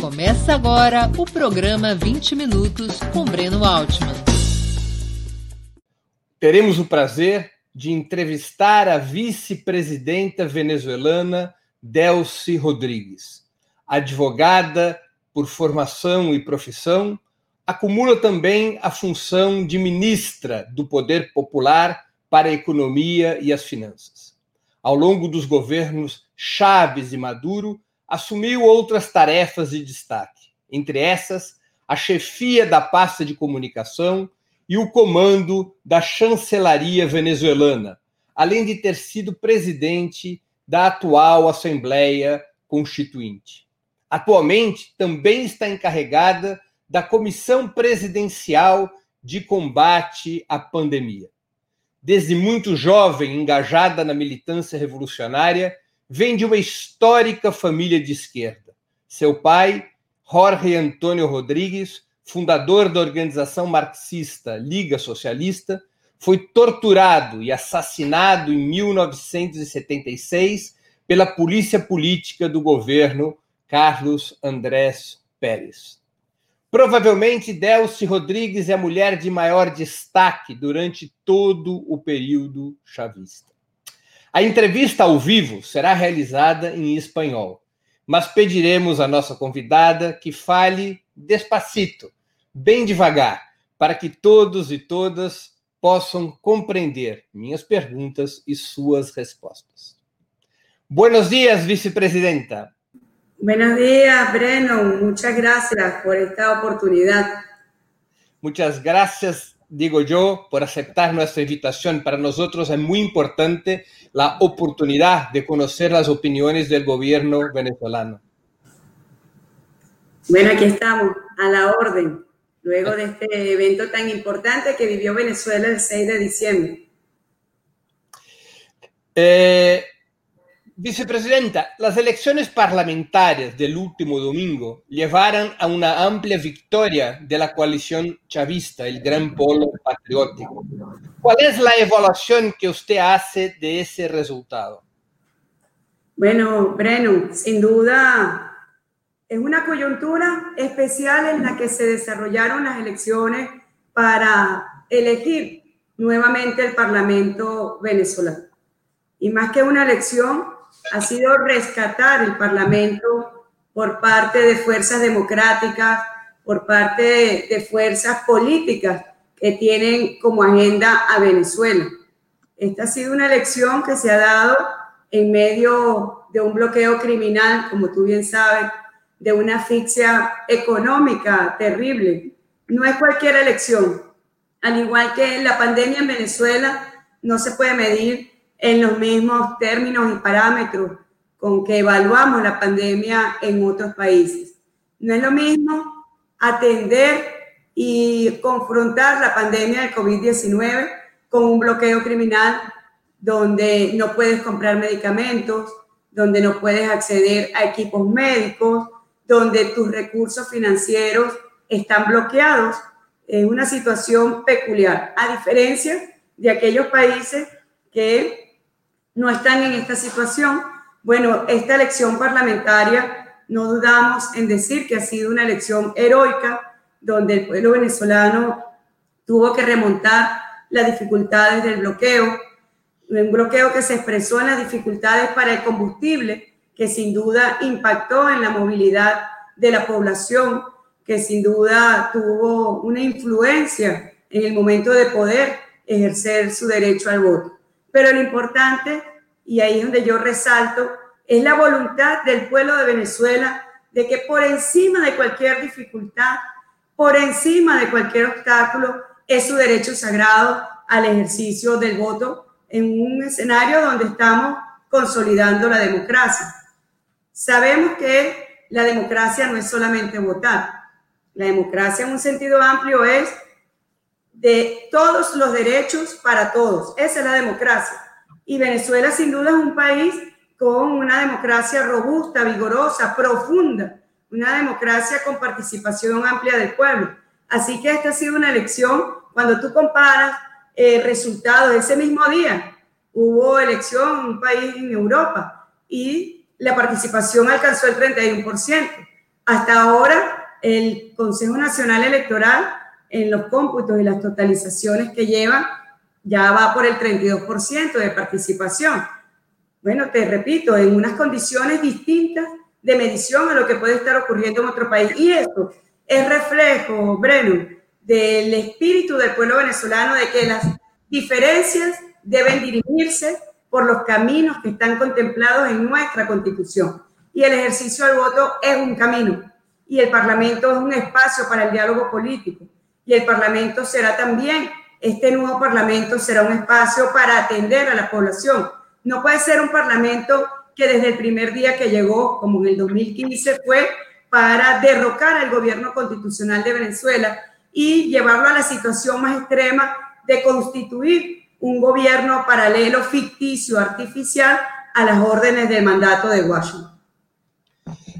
Começa agora o programa 20 Minutos com Breno Altman. Teremos o prazer de entrevistar a vice-presidenta venezuelana Delcy Rodrigues. Advogada por formação e profissão, acumula também a função de ministra do Poder Popular para a Economia e as Finanças. Ao longo dos governos Chaves e Maduro, assumiu outras tarefas de destaque, entre essas, a chefia da pasta de comunicação e o comando da chancelaria venezuelana, além de ter sido presidente da atual Assembleia Constituinte. Atualmente, também está encarregada da Comissão Presidencial de Combate à Pandemia. Desde muito jovem, engajada na militância revolucionária, vem de uma histórica família de esquerda. Seu pai, Jorge Antônio Rodrigues, fundador da organização marxista Liga Socialista, foi torturado e assassinado em 1976 pela polícia política do governo Carlos Andrés Pérez. Provavelmente Delcy Rodrigues é a mulher de maior destaque durante todo o período chavista. A entrevista ao vivo será realizada em espanhol, mas pediremos à nossa convidada que fale despacito, bem devagar, para que todos e todas possam compreender minhas perguntas e suas respostas. Buenos dias, vice-presidenta. Buenos días, Breno. Muchas gracias por esta oportunidad. Muchas gracias digo yo, por aceptar nuestra invitación. Para nosotros es muy importante la oportunidad de conocer las opiniones del gobierno venezolano. Bueno, aquí estamos, a la orden, luego de este evento tan importante que vivió Venezuela el 6 de diciembre. Eh, Vicepresidenta, las elecciones parlamentarias del último domingo llevaron a una amplia victoria de la coalición chavista, el Gran Polo Patriótico. ¿Cuál es la evaluación que usted hace de ese resultado? Bueno, Breno, sin duda es una coyuntura especial en la que se desarrollaron las elecciones para elegir nuevamente el Parlamento venezolano. Y más que una elección, ha sido rescatar el Parlamento por parte de fuerzas democráticas, por parte de, fuerzas políticas que tienen como agenda a Venezuela. Esta ha sido una elección que se ha dado en medio de un bloqueo criminal, como tú bien sabes, de una asfixia económica terrible. No es cualquier elección. Al igual que la pandemia en Venezuela, no se puede medir en los mismos términos y parámetros con que evaluamos la pandemia en otros países. No es lo mismo atender y confrontar la pandemia del COVID-19 con un bloqueo criminal donde no puedes comprar medicamentos, donde no puedes acceder a equipos médicos, donde tus recursos financieros están bloqueados. Es una situación peculiar, a diferencia de aquellos países que no están en esta situación. Bueno, esta elección parlamentaria, no dudamos en decir que ha sido una elección heroica, donde el pueblo venezolano tuvo que remontar las dificultades del bloqueo, un bloqueo que se expresó en las dificultades para el combustible, que sin duda impactó en la movilidad de la población, que sin duda tuvo una influencia en el momento de poder ejercer su derecho al voto. Pero lo importante, y ahí es donde yo resalto, es la voluntad del pueblo de Venezuela de que por encima de cualquier dificultad, por encima de cualquier obstáculo, es su derecho sagrado al ejercicio del voto en un escenario donde estamos consolidando la democracia. Sabemos que la democracia no es solamente votar. La democracia en un sentido amplio es de todos los derechos para todos. Esa es la democracia. Y Venezuela sin duda es un país con una democracia robusta, vigorosa, profunda, una democracia con participación amplia del pueblo. Así que esta ha sido una elección, cuando tú comparas eh, resultados ese mismo día, hubo elección en un país en Europa y la participación alcanzó el 31%. Hasta ahora, el Consejo Nacional Electoral, en los cómputos y las totalizaciones que lleva, ya va por el 32% de participación. Bueno, te repito, en unas condiciones distintas de medición a lo que puede estar ocurriendo en otro país. Y esto es reflejo, Breno, del espíritu del pueblo venezolano de que las diferencias deben dirimirse por los caminos que están contemplados en nuestra constitución. Y el ejercicio del voto es un camino. Y el Parlamento es un espacio para el diálogo político. Y el Parlamento será también, este nuevo Parlamento será un espacio para atender a la población. No puede ser un Parlamento que desde el primer día que llegó, como en el 2015, fue para derrocar al gobierno constitucional de Venezuela y llevarlo a la situación más extrema de constituir un gobierno paralelo, ficticio, artificial a las órdenes del mandato de Washington.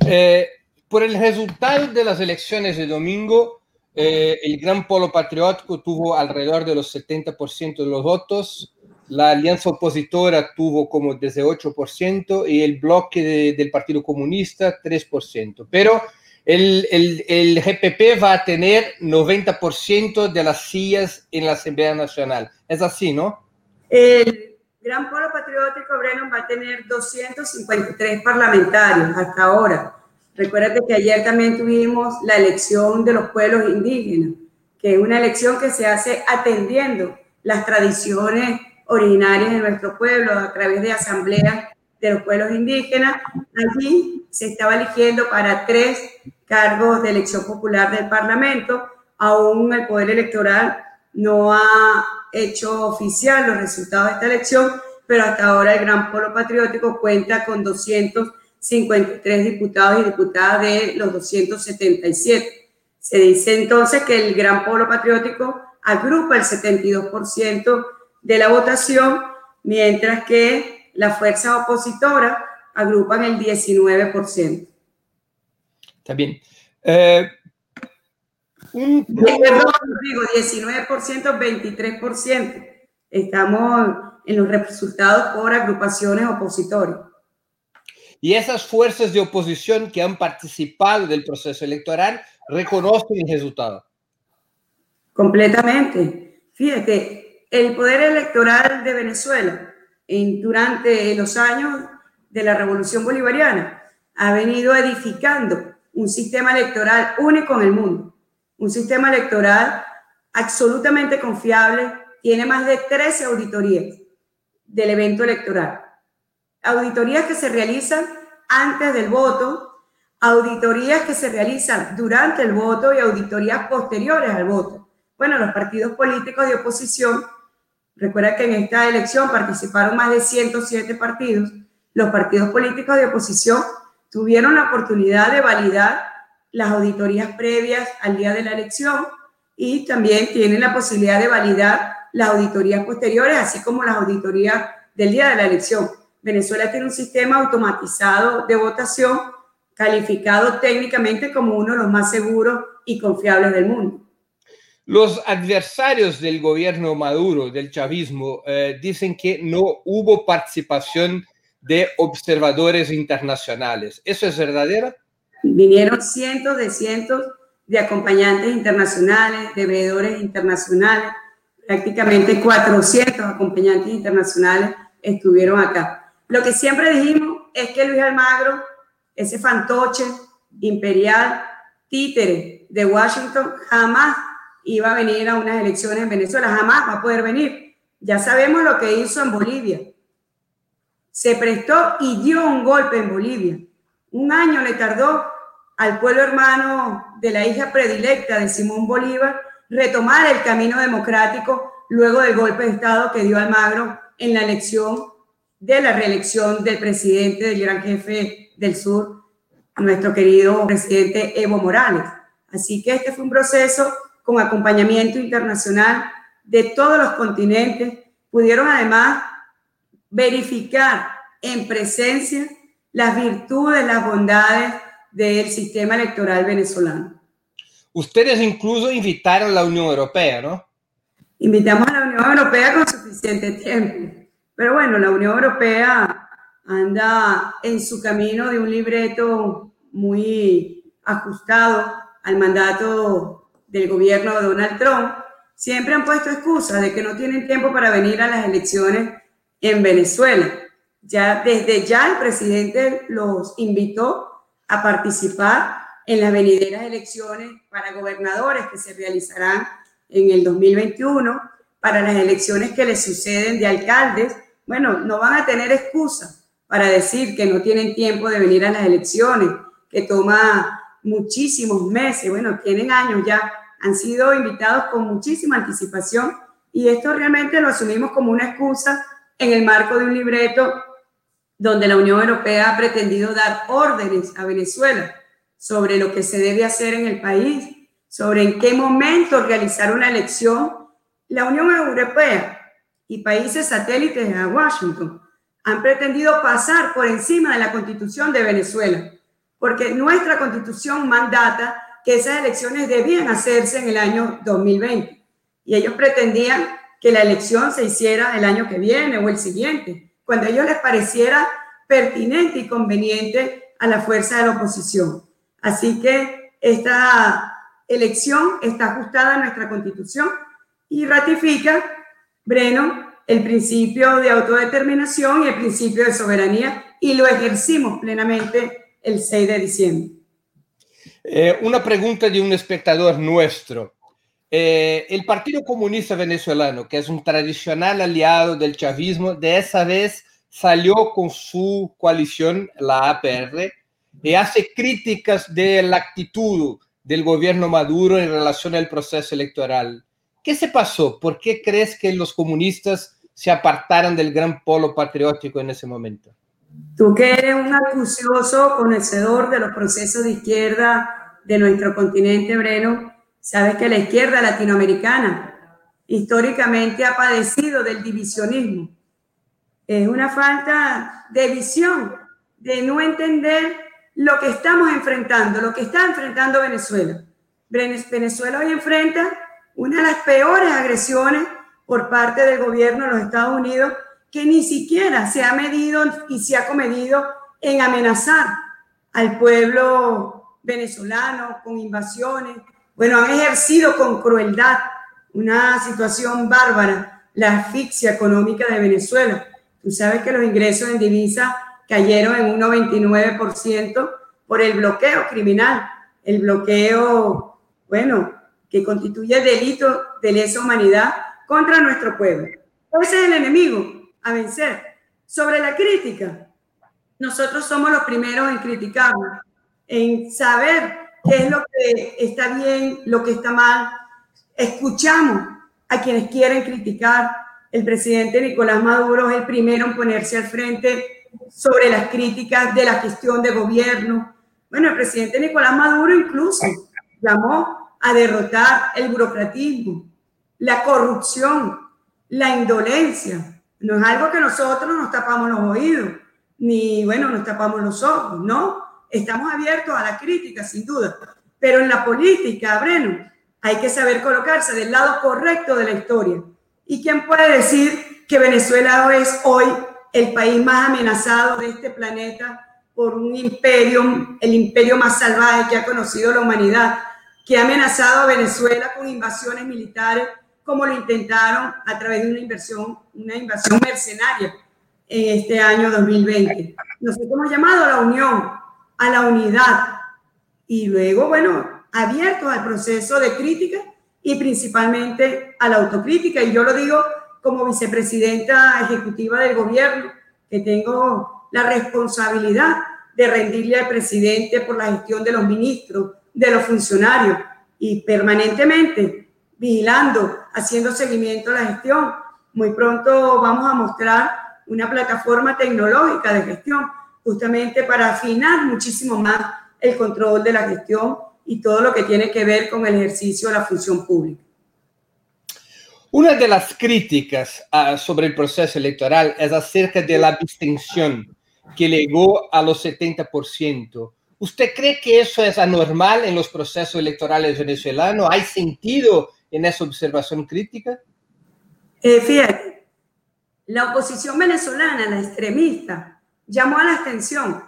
Eh, por el resultado de las elecciones de domingo, eh, el Gran Polo Patriótico tuvo alrededor de los 70% de los votos, la alianza opositora tuvo como 18% y el bloque del Partido Comunista 3%. Pero el, el, el, GPP va a tener 90% de las sillas en la Asamblea Nacional. Es así, ¿no? El Gran Polo Patriótico Brennan va a tener 253 parlamentarios hasta ahora. Recuérdate que ayer también tuvimos la elección de los pueblos indígenas, que es una elección que se hace atendiendo las tradiciones originarias de nuestro pueblo a través de asambleas de los pueblos indígenas. Allí se estaba eligiendo para tres cargos de elección popular del Parlamento. Aún el Poder Electoral no ha hecho oficial los resultados de esta elección, pero hasta ahora el Gran Polo Patriótico cuenta con 253 diputados y diputadas de los 277. Se dice entonces que el Gran Polo Patriótico agrupa el 72% de la votación, mientras que las fuerzas opositoras agrupan el 19%. Está bien. Eh, un... Perdón, digo 19%, 23%. Estamos en los resultados por agrupaciones opositoras. Y esas fuerzas de oposición que han participado del proceso electoral reconocen el resultado. Completamente. Fíjate, el poder electoral de Venezuela en, durante los años de la revolución bolivariana ha venido edificando un sistema electoral único en el mundo, un sistema electoral absolutamente confiable, tiene más de 13 auditorías del evento electoral. Auditorías que se realizan antes del voto, auditorías que se realizan durante el voto y auditorías posteriores al voto. Bueno, los partidos políticos de oposición, recuerda que en esta elección participaron más de 107 partidos, los partidos políticos de oposición tuvieron la oportunidad de validar las auditorías previas al día de la elección y también tienen la posibilidad de validar las auditorías posteriores, así como las auditorías del día de la elección. Venezuela tiene un sistema automatizado de votación calificado técnicamente como uno de los más seguros y confiables del mundo. Los adversarios del gobierno Maduro, del chavismo, eh, dicen que no hubo participación de observadores internacionales. ¿Eso es verdadero? Vinieron cientos de cientos de acompañantes internacionales, de veedores internacionales, prácticamente 400 acompañantes internacionales estuvieron acá. Lo que siempre dijimos es que Luis Almagro, ese fantoche imperial, títere de Washington, jamás iba a venir a unas elecciones en Venezuela, jamás va a poder venir. Ya sabemos lo que hizo en Bolivia, se prestó y dio un golpe en Bolivia. Un año le tardó al pueblo hermano de la hija predilecta de Simón Bolívar retomar el camino democrático luego del golpe de Estado que dio Almagro en la elección de la reelección del presidente del gran jefe del sur, nuestro querido presidente Evo Morales. Así que este fue un proceso con acompañamiento internacional de todos los continentes. Pudieron además verificar en presencia las virtudes, las bondades del sistema electoral venezolano. Ustedes incluso invitaron a la Unión Europea, ¿no? Invitamos a la Unión Europea con suficiente tiempo. Pero bueno, la Unión Europea anda en su camino de un libreto muy ajustado al mandato del gobierno de Donald Trump, siempre han puesto excusas de que no tienen tiempo para venir a las elecciones en Venezuela. Ya desde ya el presidente los invitó a participar en las venideras elecciones para gobernadores que se realizarán en el 2021, para las elecciones que les suceden de alcaldes. Bueno, no van a tener excusa para decir que no tienen tiempo de venir a las elecciones, que toma muchísimos meses, bueno, tienen años ya, han sido invitados con muchísima anticipación y esto realmente lo asumimos como una excusa en el marco de un libreto donde la Unión Europea ha pretendido dar órdenes a Venezuela sobre lo que se debe hacer en el país, sobre en qué momento realizar una elección. La Unión Europea y países satélites a Washington han pretendido pasar por encima de la constitución de Venezuela, porque nuestra constitución mandata que esas elecciones debían hacerse en el año 2020 y ellos pretendían que la elección se hiciera el año que viene o el siguiente, cuando a ellos les pareciera pertinente y conveniente a la fuerza de la oposición. Así que esta elección está ajustada a nuestra constitución y ratifica, Breno, el principio de autodeterminación y el principio de soberanía y lo ejercimos plenamente el 6 de diciembre. Eh, una pregunta de un espectador nuestro. Eh, el Partido Comunista Venezolano, que es un tradicional aliado del chavismo, de esa vez salió con su coalición, la APR, y hace críticas de la actitud del gobierno Maduro en relación al proceso electoral. ¿Qué se pasó? ¿Por qué crees que los comunistas se apartaron del gran polo patriótico en ese momento? Tú que eres un acucioso conocedor de los procesos de izquierda de nuestro continente, Breno, sabes que la izquierda latinoamericana históricamente ha padecido del divisionismo. Es una falta de visión, de no entender lo que estamos enfrentando, lo que está enfrentando Venezuela. Venezuela hoy enfrenta una de las peores agresiones por parte del gobierno de los Estados Unidos que ni siquiera se ha medido y se ha comedido en amenazar al pueblo venezolano con invasiones. Bueno, han ejercido con crueldad una situación bárbara, la asfixia económica de Venezuela. Tú sabes que los ingresos en divisa cayeron en un 99% por el bloqueo criminal, el bloqueo, bueno, que constituye delito de lesa humanidad contra nuestro pueblo. Ese es el enemigo a vencer. Sobre la crítica, nosotros somos los primeros en criticarnos, en saber qué es lo que está bien, lo que está mal. Escuchamos a quienes quieren criticar. El presidente Nicolás Maduro es el primero en ponerse al frente sobre las críticas de la gestión de gobierno. Bueno, el presidente Nicolás Maduro incluso llamó a derrotar el burocratismo, la corrupción, la indolencia. No es algo que nosotros nos tapamos los oídos, ni, bueno, nos tapamos los ojos, ¿no? Estamos abiertos a la crítica, sin duda. Pero en la política, Breno, hay que saber colocarse del lado correcto de la historia. ¿Y quién puede decir que Venezuela es hoy el país más amenazado de este planeta por un imperio, el imperio más salvaje que ha conocido la humanidad, que ha amenazado a Venezuela con invasiones militares, como lo intentaron a través de una inversión, una invasión mercenaria en este año 2020. Nosotros hemos llamado a la unión, a la unidad y luego, bueno, abiertos al proceso de crítica y principalmente a la autocrítica. Y yo lo digo como vicepresidenta ejecutiva del gobierno, que tengo la responsabilidad de rendirle al presidente por la gestión de los ministros, de los funcionarios y permanentemente vigilando, haciendo seguimiento a la gestión. Muy pronto vamos a mostrar una plataforma tecnológica de gestión justamente para afinar muchísimo más el control de la gestión y todo lo que tiene que ver con el ejercicio de la función pública. Una de las críticas uh, sobre el proceso electoral es acerca de la abstención que llegó a los 70%. ¿Usted cree que eso es anormal en los procesos electorales venezolanos? ¿Hay sentido en esa observación crítica? Eh, fíjate, la oposición venezolana, la extremista, llamó a la abstención.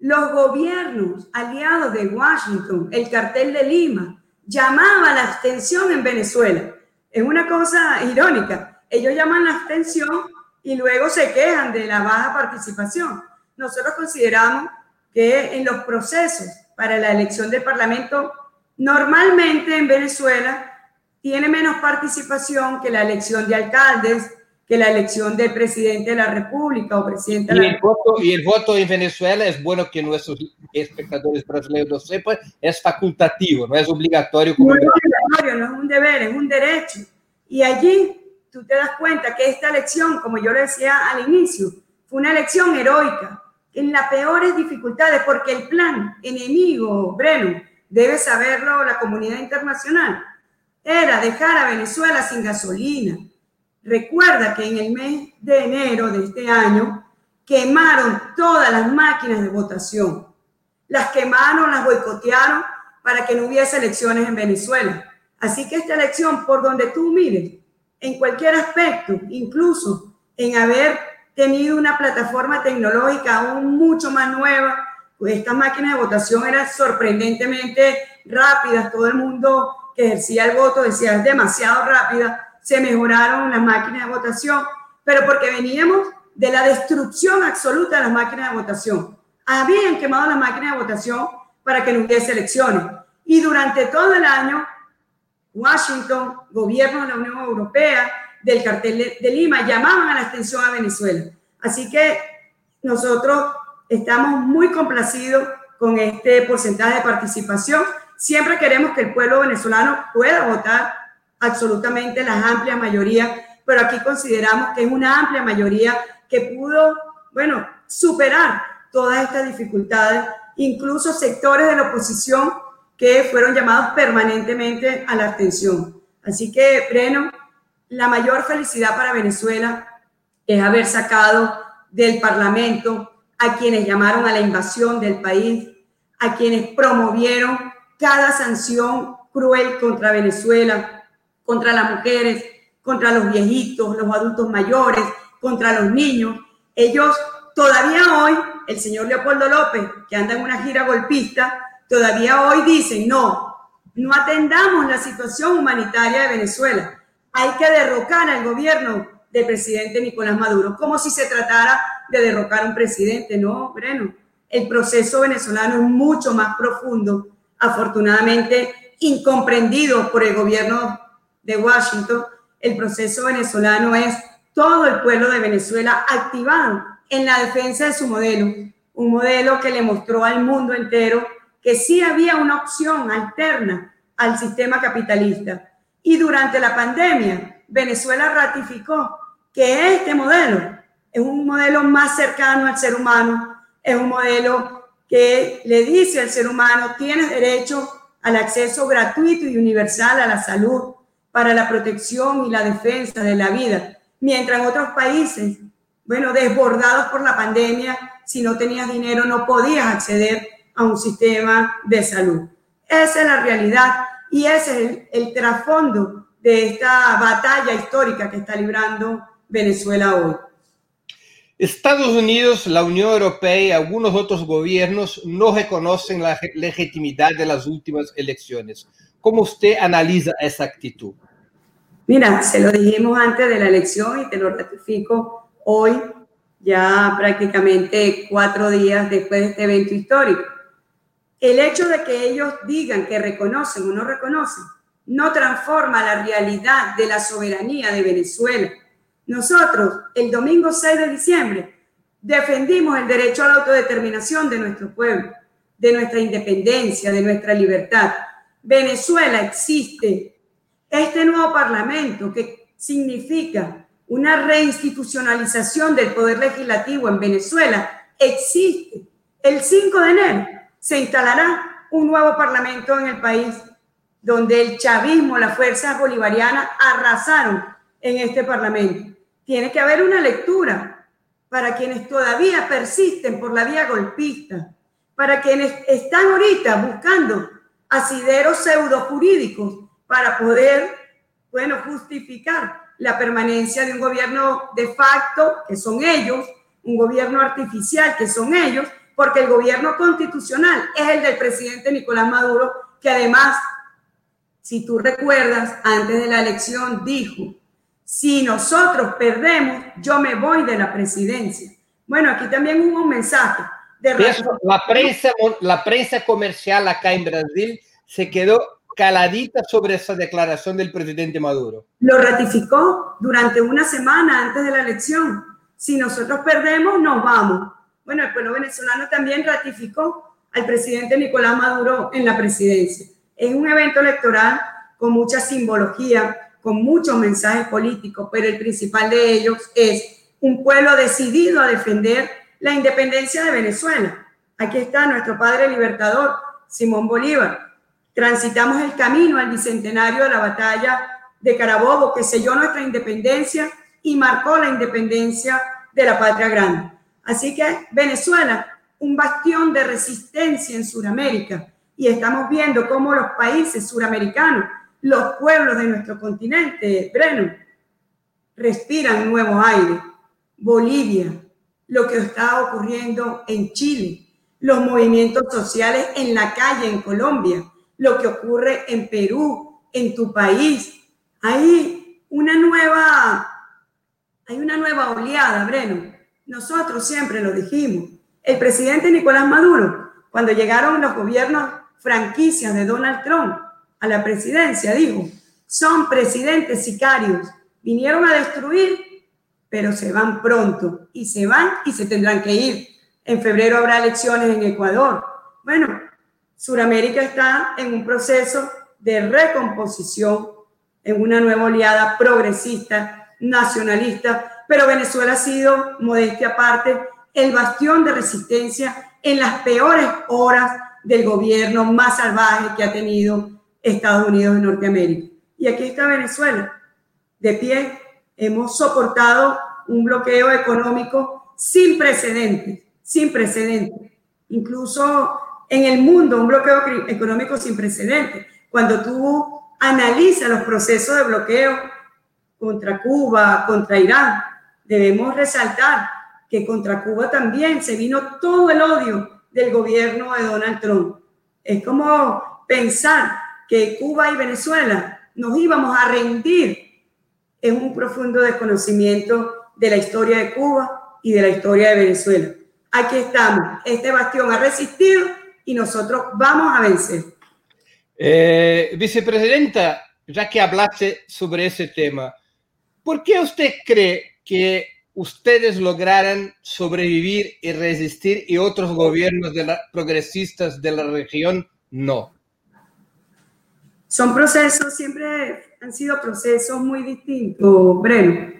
los gobiernos aliados de Washington, el cartel de Lima, llamaba la abstención en Venezuela. Es una cosa irónica. Ellos llaman la abstención y luego se quejan de la baja participación. Nosotros consideramos que en los procesos para la elección del Parlamento, normalmente en Venezuela tiene menos participación que la elección de alcaldes, que la elección del presidente de la República o presidente de el la voto Y el voto en Venezuela es bueno que nuestros espectadores brasileños lo sepan, es facultativo, no es obligatorio. Como no es obligatorio, no es un deber, es un derecho. Y allí tú te das cuenta que esta elección, como yo le decía al inicio, fue una elección heroica, en las peores dificultades, porque el plan enemigo, Breno, debe saberlo la comunidad internacional, era dejar a Venezuela sin gasolina, Recuerda que en el mes de enero de este año quemaron todas las máquinas de votación. Las quemaron, las boicotearon para que no hubiese elecciones en Venezuela. Así que esta elección, por donde tú mires, en cualquier aspecto, incluso en haber tenido una plataforma tecnológica aún mucho más nueva, pues estas máquinas de votación eran sorprendentemente rápidas. Todo el mundo que ejercía el voto decía es demasiado rápida se mejoraron las máquinas de votación, pero porque veníamos de la destrucción absoluta de las máquinas de votación. Habían quemado las máquinas de votación para que no hubiese elecciones. Y durante todo el año, Washington, gobierno de la Unión Europea, del cartel de, Lima, llamaban a la extensión a Venezuela. Así que nosotros estamos muy complacidos con este porcentaje de participación. Siempre queremos que el pueblo venezolano pueda votar absolutamente la amplia mayoría, pero aquí consideramos que es una amplia mayoría que pudo, bueno, superar todas estas dificultades, incluso sectores de la oposición que fueron llamados permanentemente a la atención. Así que, Breno, la mayor felicidad para Venezuela es haber sacado del Parlamento a quienes llamaron a la invasión del país, a quienes promovieron cada sanción cruel contra Venezuela, contra las mujeres, contra los viejitos, los adultos mayores, contra los niños. Ellos todavía hoy, el señor Leopoldo López, que anda en una gira golpista, todavía hoy dicen, no, no atendamos la situación humanitaria de Venezuela. Hay que derrocar al gobierno del presidente Nicolás Maduro, como si se tratara de derrocar a un presidente. No, Breno, el proceso venezolano es mucho más profundo, afortunadamente incomprendido por el gobierno de Washington, el proceso venezolano es todo el pueblo de Venezuela activado en la defensa de su modelo, un modelo que le mostró al mundo entero que sí había una opción alterna al sistema capitalista. Y durante la pandemia, Venezuela ratificó que este modelo es un modelo más cercano al ser humano, es un modelo que le dice al ser humano, tienes derecho al acceso gratuito y universal a la salud, para la protección y la defensa de la vida, mientras en otros países, bueno, desbordados por la pandemia, si no tenías dinero no podías acceder a un sistema de salud. Esa es la realidad y ese es el, el trasfondo de esta batalla histórica que está librando Venezuela hoy. Estados Unidos, la Unión Europea y algunos otros gobiernos no reconocen la legitimidad de las últimas elecciones. ¿Cómo usted analiza esa actitud? Mira, se lo dijimos antes de la elección y te lo ratifico hoy, ya prácticamente cuatro días después de este evento histórico. El hecho de que ellos digan que reconocen o no reconocen no transforma la realidad de la soberanía de Venezuela. Nosotros, el domingo 6 de diciembre, defendimos el derecho a la autodeterminación de nuestro pueblo, de nuestra independencia, de nuestra libertad. Venezuela existe. Este nuevo parlamento que significa una reinstitucionalización del poder legislativo en Venezuela existe. El 5 de enero se instalará un nuevo parlamento en el país donde el chavismo, las fuerzas bolivarianas arrasaron en este parlamento. Tiene que haber una lectura para quienes todavía persisten por la vía golpista, para quienes están ahorita buscando asideros pseudo jurídicos para poder, bueno, justificar la permanencia de un gobierno de facto, que son ellos, un gobierno artificial, que son ellos, porque el gobierno constitucional es el del presidente Nicolás Maduro, que además, si tú recuerdas, antes de la elección dijo, si nosotros perdemos, yo me voy de la presidencia. Bueno, aquí también hubo un mensaje. De la, prensa, la prensa comercial acá en Brasil se quedó caladita sobre esa declaración del presidente Maduro. Lo ratificó durante una semana antes de la elección. Si nosotros perdemos, nos vamos. Bueno, el pueblo venezolano también ratificó al presidente Nicolás Maduro en la presidencia. Es un evento electoral con mucha simbología, con muchos mensajes políticos, pero el principal de ellos es un pueblo decidido a defender la independencia de Venezuela. Aquí está nuestro padre libertador, Simón Bolívar, transitamos el camino al bicentenario de la batalla de Carabobo, que selló nuestra independencia y marcó la independencia de la patria grande. Así que Venezuela, un bastión de resistencia en Sudamérica, y estamos viendo cómo los países suramericanos, los pueblos de nuestro continente, Breno, respiran nuevo aire. Bolivia, lo que está ocurriendo en Chile, los movimientos sociales en la calle en Colombia, lo que ocurre en Perú, en tu país. Hay una nueva, hay una nueva oleada, Breno. Nosotros siempre lo dijimos. El presidente Nicolás Maduro, cuando llegaron los gobiernos franquicias de Donald Trump a la presidencia, dijo, son presidentes sicarios, vinieron a destruir, pero se van pronto y se van y se tendrán que ir. En febrero habrá elecciones en Ecuador. Bueno, Suramérica está en un proceso de recomposición, en una nueva oleada progresista, nacionalista, pero Venezuela ha sido, modestia aparte, el bastión de resistencia en las peores horas del gobierno más salvaje que ha tenido Estados Unidos de Norteamérica. Y aquí está Venezuela, de pie. Hemos soportado un bloqueo económico sin precedentes, sin precedentes. Incluso en el mundo, un bloqueo económico sin precedentes. Cuando tú analizas los procesos de bloqueo contra Cuba, contra Irán, debemos resaltar que contra Cuba también se vino todo el odio del gobierno de Donald Trump. Es como pensar que Cuba y Venezuela nos íbamos a rendir. Es un profundo desconocimiento de la historia de Cuba y de la historia de Venezuela. Aquí estamos. Este bastión ha resistido y nosotros vamos a vencer. Eh, vicepresidenta, ya que hablaste sobre ese tema, ¿por qué usted cree que ustedes lograran sobrevivir y resistir y otros gobiernos de la, progresistas de la región no? Son procesos, siempre han sido procesos muy distintos, Breno.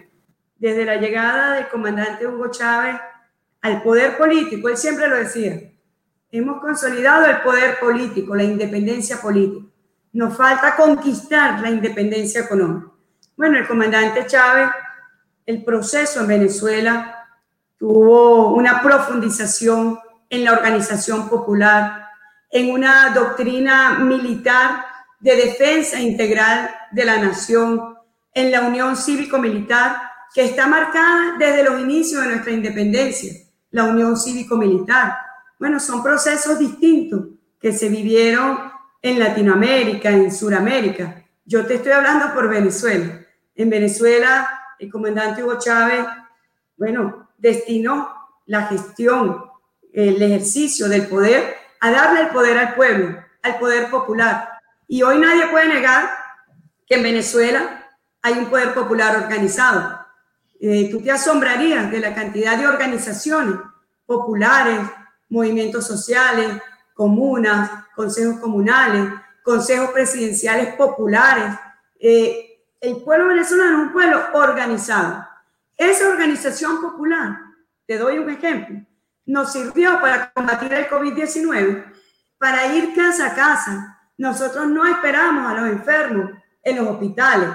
Desde la llegada del comandante Hugo Chávez al poder político, él siempre lo decía, Hemos consolidado el poder político, la independencia política. Nos falta conquistar la independencia económica. Bueno, el comandante Chávez, el proceso en Venezuela tuvo una profundización en la organización popular, en una doctrina militar de defensa integral de la nación, en la unión cívico-militar que está marcada desde los inicios de nuestra independencia, la unión cívico-militar bueno, son procesos distintos que se vivieron en Latinoamérica, en Sudamérica. Yo te estoy hablando por Venezuela. En Venezuela, el comandante Hugo Chávez, bueno, destinó la gestión, el ejercicio del poder a darle el poder al pueblo, al poder popular. Y hoy nadie puede negar que en Venezuela hay un poder popular organizado. Eh, tú te asombrarías de la cantidad de organizaciones populares, movimientos sociales, comunas, consejos comunales, consejos presidenciales populares. Eh, el pueblo venezolano es un pueblo organizado. Esa organización popular, te doy un ejemplo, nos sirvió para combatir el COVID-19, para ir casa a casa. Nosotros no esperamos a los enfermos en los hospitales.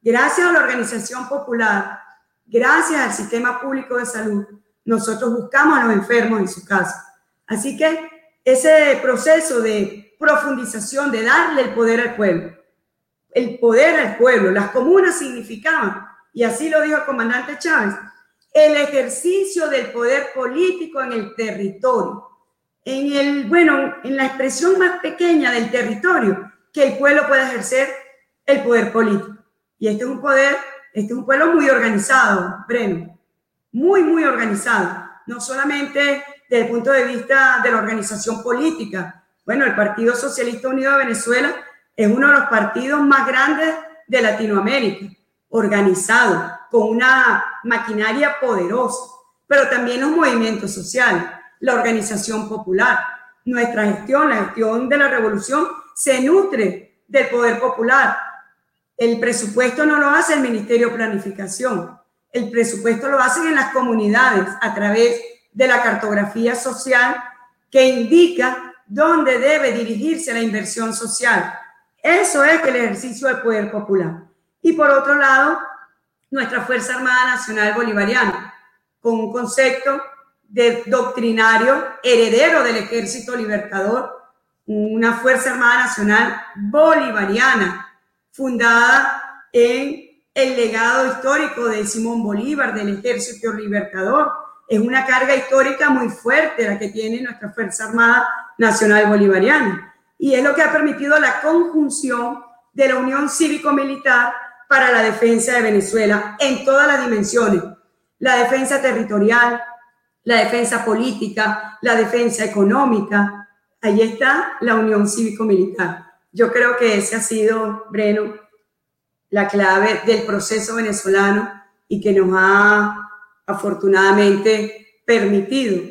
Gracias a la organización popular, gracias al sistema público de salud, nosotros buscamos a los enfermos en su casa. Así que ese proceso de profundización, de darle el poder al pueblo, el poder al pueblo, las comunas significaban, y así lo dijo el comandante Chávez, el ejercicio del poder político en el territorio. en el, bueno, en la expresión más pequeña del territorio que el pueblo puede ejercer el poder político. Y este es un poder, este es un pueblo muy organizado, Breno, muy, muy organizado, no solamente desde el punto de vista de la organización política. Bueno, el Partido Socialista Unido de Venezuela es uno de los partidos más grandes de Latinoamérica, organizado, con una maquinaria poderosa, pero también los movimientos sociales, la organización popular. Nuestra gestión, la gestión de la revolución, se nutre del poder popular. El presupuesto no lo hace el Ministerio de Planificación, el presupuesto lo hacen en las comunidades a través de la cartografía social que indica dónde debe dirigirse la inversión social. Eso es el ejercicio del poder popular. Y por otro lado, nuestra Fuerza Armada Nacional Bolivariana, con un concepto de doctrinario heredero del Ejército Libertador, una Fuerza Armada Nacional Bolivariana, fundada en el legado histórico de Simón Bolívar, del Ejército Libertador. Es una carga histórica muy fuerte la que tiene nuestra Fuerza Armada Nacional Bolivariana. Y es lo que ha permitido la conjunción de la Unión Cívico-Militar para la defensa de Venezuela en todas las dimensiones. La defensa territorial, la defensa política, la defensa económica. Ahí está la Unión Cívico-Militar. Yo creo que ese ha sido, Breno, la clave del proceso venezolano y que nos ha afortunadamente permitido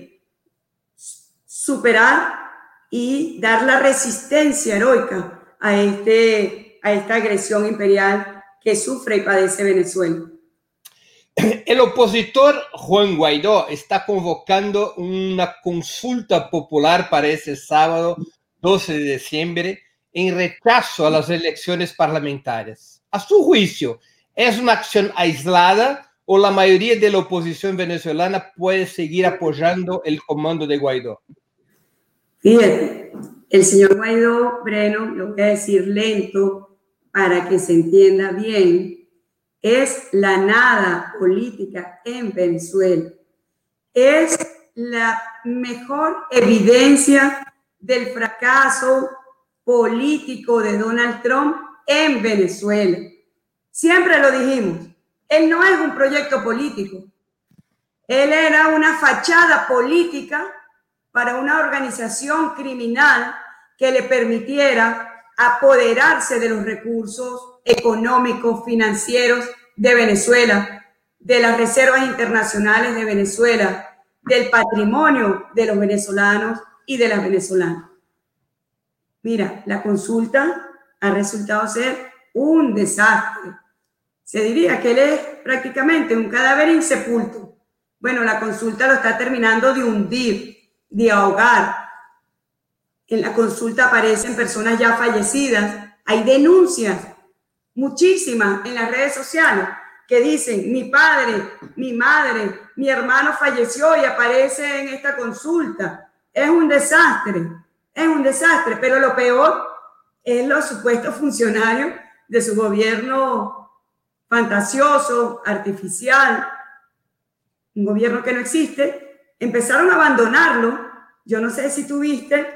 superar y dar la resistencia heroica a, este, a esta agresión imperial que sufre y padece Venezuela. El opositor Juan Guaidó está convocando una consulta popular para ese sábado 12 de diciembre en rechazo a las elecciones parlamentarias. A su juicio, ¿es una acción aislada o la mayoría de la oposición venezolana puede seguir apoyando el comando de Guaidó? El señor Guaidó, Breno, lo voy a decir lento para que se entienda bien, es la nada política en Venezuela. Es la mejor evidencia del fracaso político de Donald Trump en Venezuela. Siempre lo dijimos, él no es un proyecto político, él era una fachada política para una organización criminal que le permitiera apoderarse de los recursos económicos, financieros de Venezuela, de las reservas internacionales de Venezuela, del patrimonio de los venezolanos y de las venezolanas. Mira, la consulta ha resultado ser un desastre. Se diría que él es prácticamente un cadáver insepulto. Bueno, la consulta lo está terminando de hundir, de ahogar. En la consulta aparecen personas ya fallecidas. Hay denuncias, muchísimas, en las redes sociales que dicen, mi padre, mi madre, mi hermano falleció y aparece en esta consulta. Es un desastre, es un desastre, pero lo peor es los supuestos funcionarios de su gobierno fantasioso, artificial, un gobierno que no existe, empezaron a abandonarlo. Yo no sé si tuviste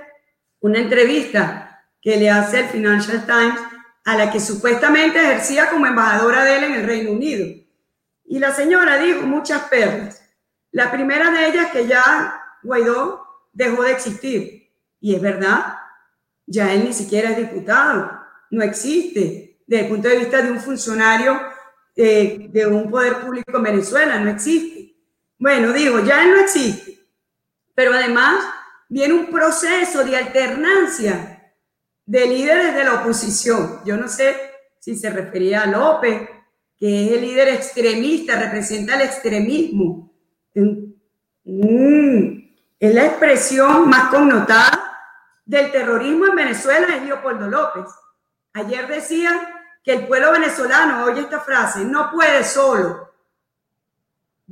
una entrevista que le hace el Financial Times a la que supuestamente ejercía como embajadora de él en el Reino Unido. Y la señora dijo muchas perlas. La primera de ellas que ya Guaidó dejó de existir. Y es verdad, ya él ni siquiera es diputado, no existe desde el punto de vista de un funcionario eh, de un poder público en Venezuela, no existe. Bueno, digo, ya él no existe, pero además viene un proceso de alternancia de líderes de la oposición. Yo no sé si se refería a López, que es el líder extremista, representa el extremismo. Mm, es la expresión más connotada del terrorismo en Venezuela es Leopoldo López. Ayer decía que el pueblo venezolano, oye esta frase, no puede solo,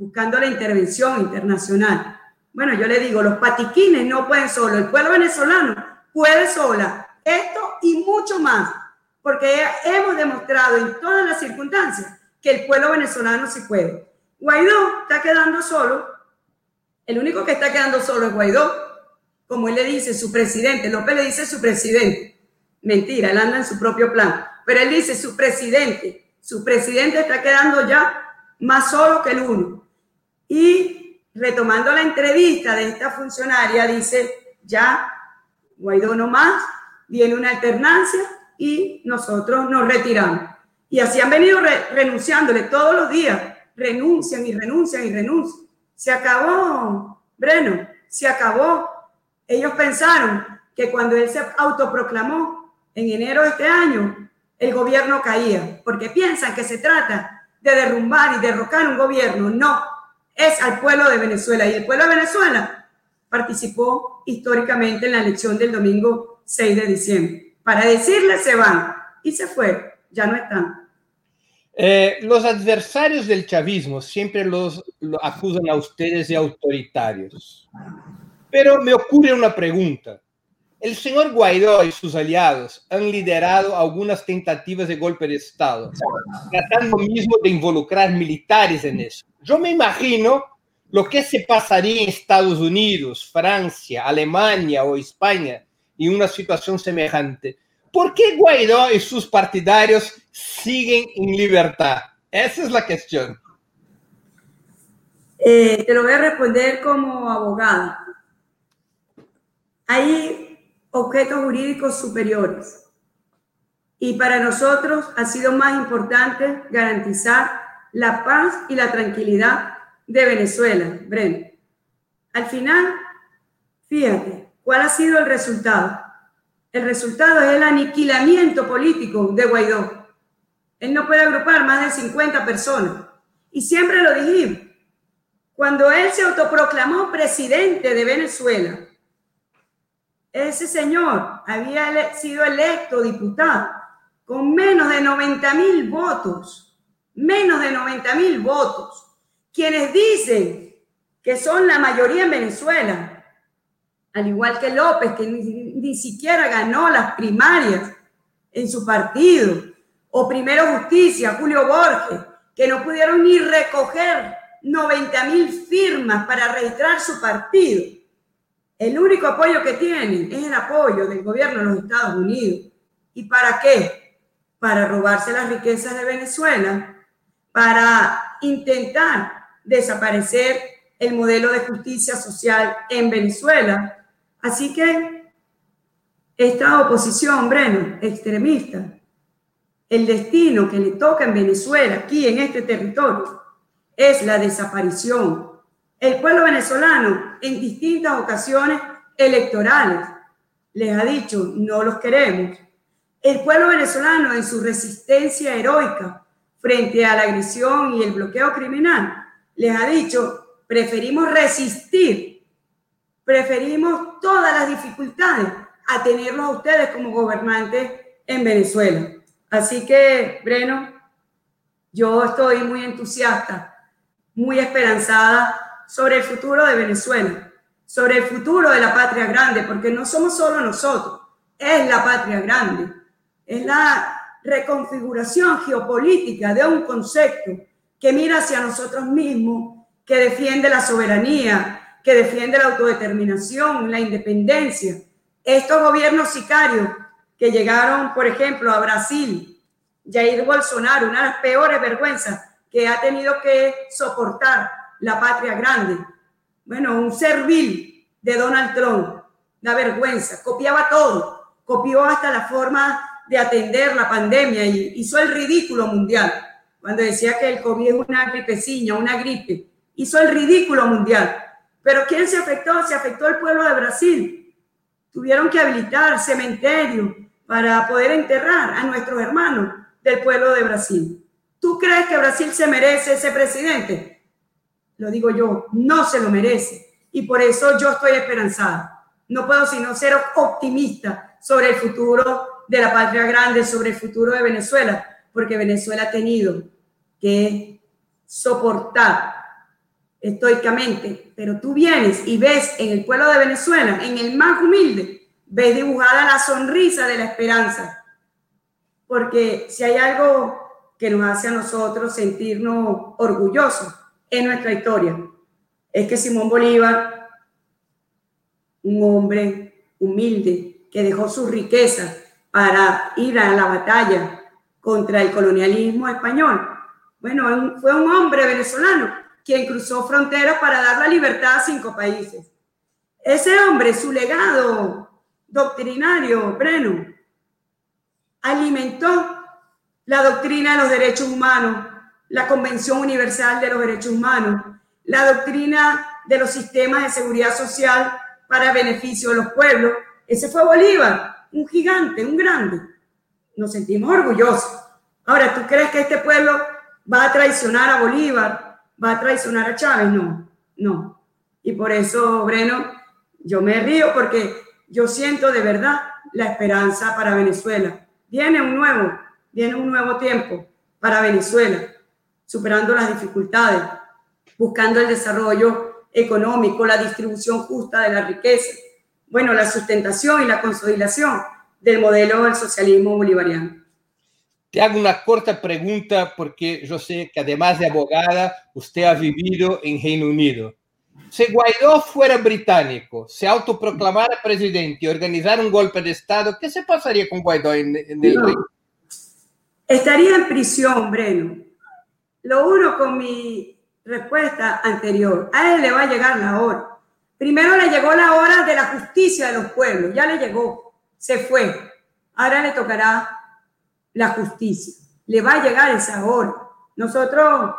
buscando la intervención internacional. Bueno, yo le digo, los patiquines no pueden solo, el pueblo venezolano puede sola. Esto y mucho más, porque hemos demostrado en todas las circunstancias que el pueblo venezolano sí puede. Guaidó está quedando solo, el único que está quedando solo es Guaidó como él le dice, su presidente. López le dice su presidente. Mentira, él anda en su propio plan. Pero él dice su presidente. Su presidente está quedando ya más solo que el uno. Y retomando la entrevista de esta funcionaria, dice, ya Guaidó no más, viene una alternancia y nosotros nos retiramos. Y así han venido renunciándole todos los días, renuncian y renuncian y renuncian. Se acabó, Breno, se acabó. Ellos pensaron que cuando él se autoproclamó en enero de este año, el gobierno caía, porque piensan que se trata de derrumbar y derrocar un gobierno. No, es al pueblo de Venezuela. Y el pueblo de Venezuela participó históricamente en la elección del domingo 6 de diciembre. Para decirle se van y se fue, ya no están. Eh, los adversarios del chavismo siempre los, acusan a ustedes de autoritarios. Pero me ocurre una pregunta. El señor Guaidó y sus aliados han liderado algunas tentativas de golpe de Estado, tratando mismo de involucrar militares en eso. Yo me imagino lo que se pasaría en Estados Unidos, Francia, Alemania o España en una situación semejante. ¿Por qué Guaidó y sus partidarios siguen en libertad? Esa es la cuestión. Eh, te lo voy a responder como abogada. Hay objetos jurídicos superiores y para nosotros ha sido más importante garantizar la paz y la tranquilidad de Venezuela, Breno. Al final, fíjate, ¿cuál ha sido el resultado? El resultado es el aniquilamiento político de Guaidó. Él no puede agrupar más de 50 personas. Y siempre lo dijimos. Cuando él se autoproclamó presidente de Venezuela, ese señor había sido electo diputado con menos de 90 mil votos. Menos de 90 mil votos quienes dicen que son la mayoría en Venezuela, al igual que López, que ni, siquiera ganó las primarias en su partido, o Primero Justicia, Julio Borges, que no pudieron ni recoger 90 mil firmas para registrar su partido. El único apoyo que tienen es el apoyo del gobierno de los Estados Unidos. ¿Y para qué? Para robarse las riquezas de Venezuela, para intentar desaparecer el modelo de justicia social en Venezuela. Así que esta oposición, Breno, extremista, el destino que le toca en Venezuela, aquí en este territorio, es la desaparición. El pueblo venezolano en distintas ocasiones electorales les ha dicho, no los queremos. El pueblo venezolano en su resistencia heroica frente a la agresión y el bloqueo criminal les ha dicho, preferimos resistir, preferimos todas las dificultades a tenerlos a ustedes como gobernantes en Venezuela. Así que, Breno, yo estoy muy entusiasta, muy esperanzada sobre el futuro de Venezuela, sobre el futuro de la patria grande, porque no somos solo nosotros, es la patria grande, es la reconfiguración geopolítica de un concepto que mira hacia nosotros mismos, que defiende la soberanía, que defiende la autodeterminación, la independencia. Estos gobiernos sicarios que llegaron, por ejemplo, a Brasil, Jair Bolsonaro, una de las peores vergüenzas que ha tenido que soportar la patria grande. Bueno, un servil de Donald Trump, la vergüenza, copiaba todo, copió hasta la forma de atender la pandemia y hizo el ridículo mundial cuando decía que el COVID es una gripecilla, una gripe. Hizo el ridículo mundial. Pero ¿quién se afectó? Se afectó el pueblo de Brasil. Tuvieron que habilitar cementerios para poder enterrar a nuestros hermanos del pueblo de Brasil. ¿Tú crees que Brasil se merece ese presidente? Lo digo yo, no se lo merece. Y por eso yo estoy esperanzada. No puedo sino ser optimista sobre el futuro de la patria grande, sobre el futuro de Venezuela, porque Venezuela ha tenido que soportar estoicamente, pero tú vienes y ves en el pueblo de Venezuela, en el más humilde, ves dibujada la sonrisa de la esperanza, porque si hay algo que nos hace a nosotros sentirnos orgullosos en nuestra historia, es que Simón Bolívar un hombre humilde que dejó sus riquezas para ir a la batalla contra el colonialismo español. Bueno, fue un hombre venezolano quien cruzó fronteras para dar la libertad a cinco países. Ese hombre, su legado doctrinario, Breno, alimentó la doctrina de los derechos humanos, la Convención Universal de los Derechos Humanos, la doctrina de los sistemas de seguridad social para beneficio de los pueblos. Ese fue Bolívar, un gigante, un grande. Nos sentimos orgullosos. Ahora, ¿tú crees que este pueblo va a traicionar a Bolívar? ¿Va a traicionar a Chávez? No, no. Y por eso, Breno, yo me río porque yo siento de verdad la esperanza para Venezuela. Viene un nuevo, viene un nuevo tiempo para Venezuela, superando las dificultades, buscando el desarrollo económico, la distribución justa de la riqueza, bueno, la sustentación y la consolidación del modelo del socialismo bolivariano. Te hago una corta pregunta porque yo sé que además de abogada, usted ha vivido en Reino Unido. Si Guaidó fuera británico, se autoproclamara presidente y organizara un golpe de Estado, ¿qué se pasaría con Guaidó en, el Reino? Estaría en prisión, Breno. Lo uno con mi respuesta anterior. A él le va a llegar la hora. Primero le llegó la hora de la justicia de los pueblos. Ya le llegó. Se fue. Ahora le tocará la justicia. Le va a llegar esa hora. Nosotros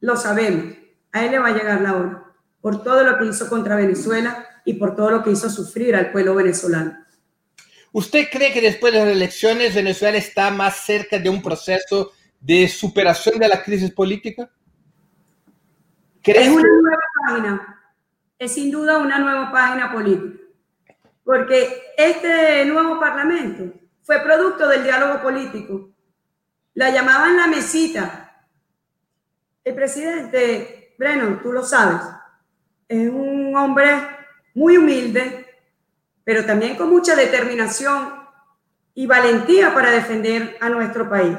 lo sabemos. A él le va a llegar la hora por todo lo que hizo contra Venezuela y por todo lo que hizo sufrir al pueblo venezolano. ¿Usted cree que después de las elecciones Venezuela está más cerca de un proceso de superación de la crisis política? Es una nueva página, es sin duda una nueva página política, porque este nuevo parlamento fue producto del diálogo político. La llamaban la mesita. El presidente, Breno, tú lo sabes, es un hombre muy humilde, pero también con mucha determinación y valentía para defender a nuestro país.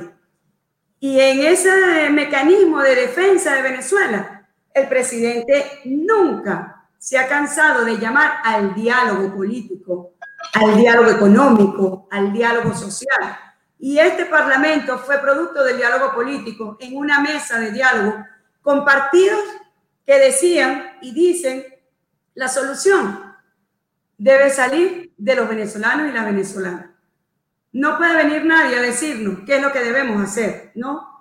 Y en ese mecanismo de defensa de Venezuela, el presidente nunca se ha cansado de llamar al diálogo político, al diálogo económico, al diálogo social. Y este Parlamento fue producto del diálogo político en una mesa de diálogo con partidos que decían y dicen la solución debe salir de los venezolanos y las venezolanas. No puede venir nadie a decirnos qué es lo que debemos hacer, ¿no?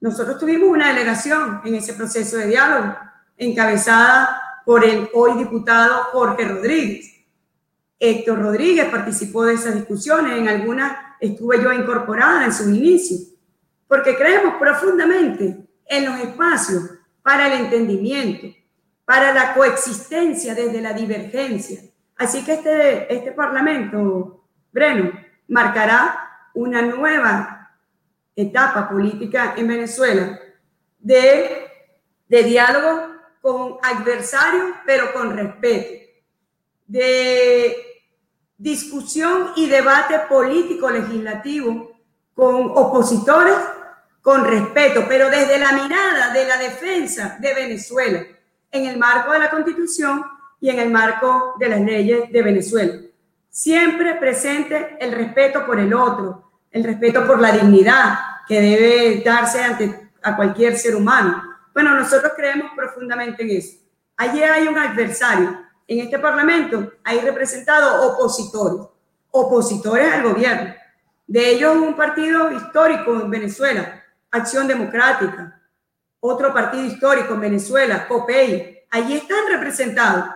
Nosotros tuvimos una delegación en ese proceso de diálogo, encabezada por el hoy diputado Jorge Rodríguez. Héctor Rodríguez participó de esas discusiones, en algunas estuve yo incorporada en su inicio, porque creemos profundamente en los espacios para el entendimiento, para la coexistencia desde la divergencia. Así que este, este Parlamento, Breno, marcará una nueva etapa política en Venezuela de, de diálogo con adversarios, pero con respeto, de discusión y debate político legislativo con opositores con respeto, pero desde la mirada de la defensa de Venezuela, en el marco de la Constitución y en el marco de las leyes de Venezuela. Siempre presente el respeto por el otro, el respeto por la dignidad que debe darse ante a cualquier ser humano. Bueno, nosotros creemos profundamente en eso. Allí hay un adversario. En este Parlamento hay representados opositores, opositores al gobierno. De ellos un partido histórico en Venezuela, Acción Democrática, otro partido histórico en Venezuela, COPEI, allí están representados.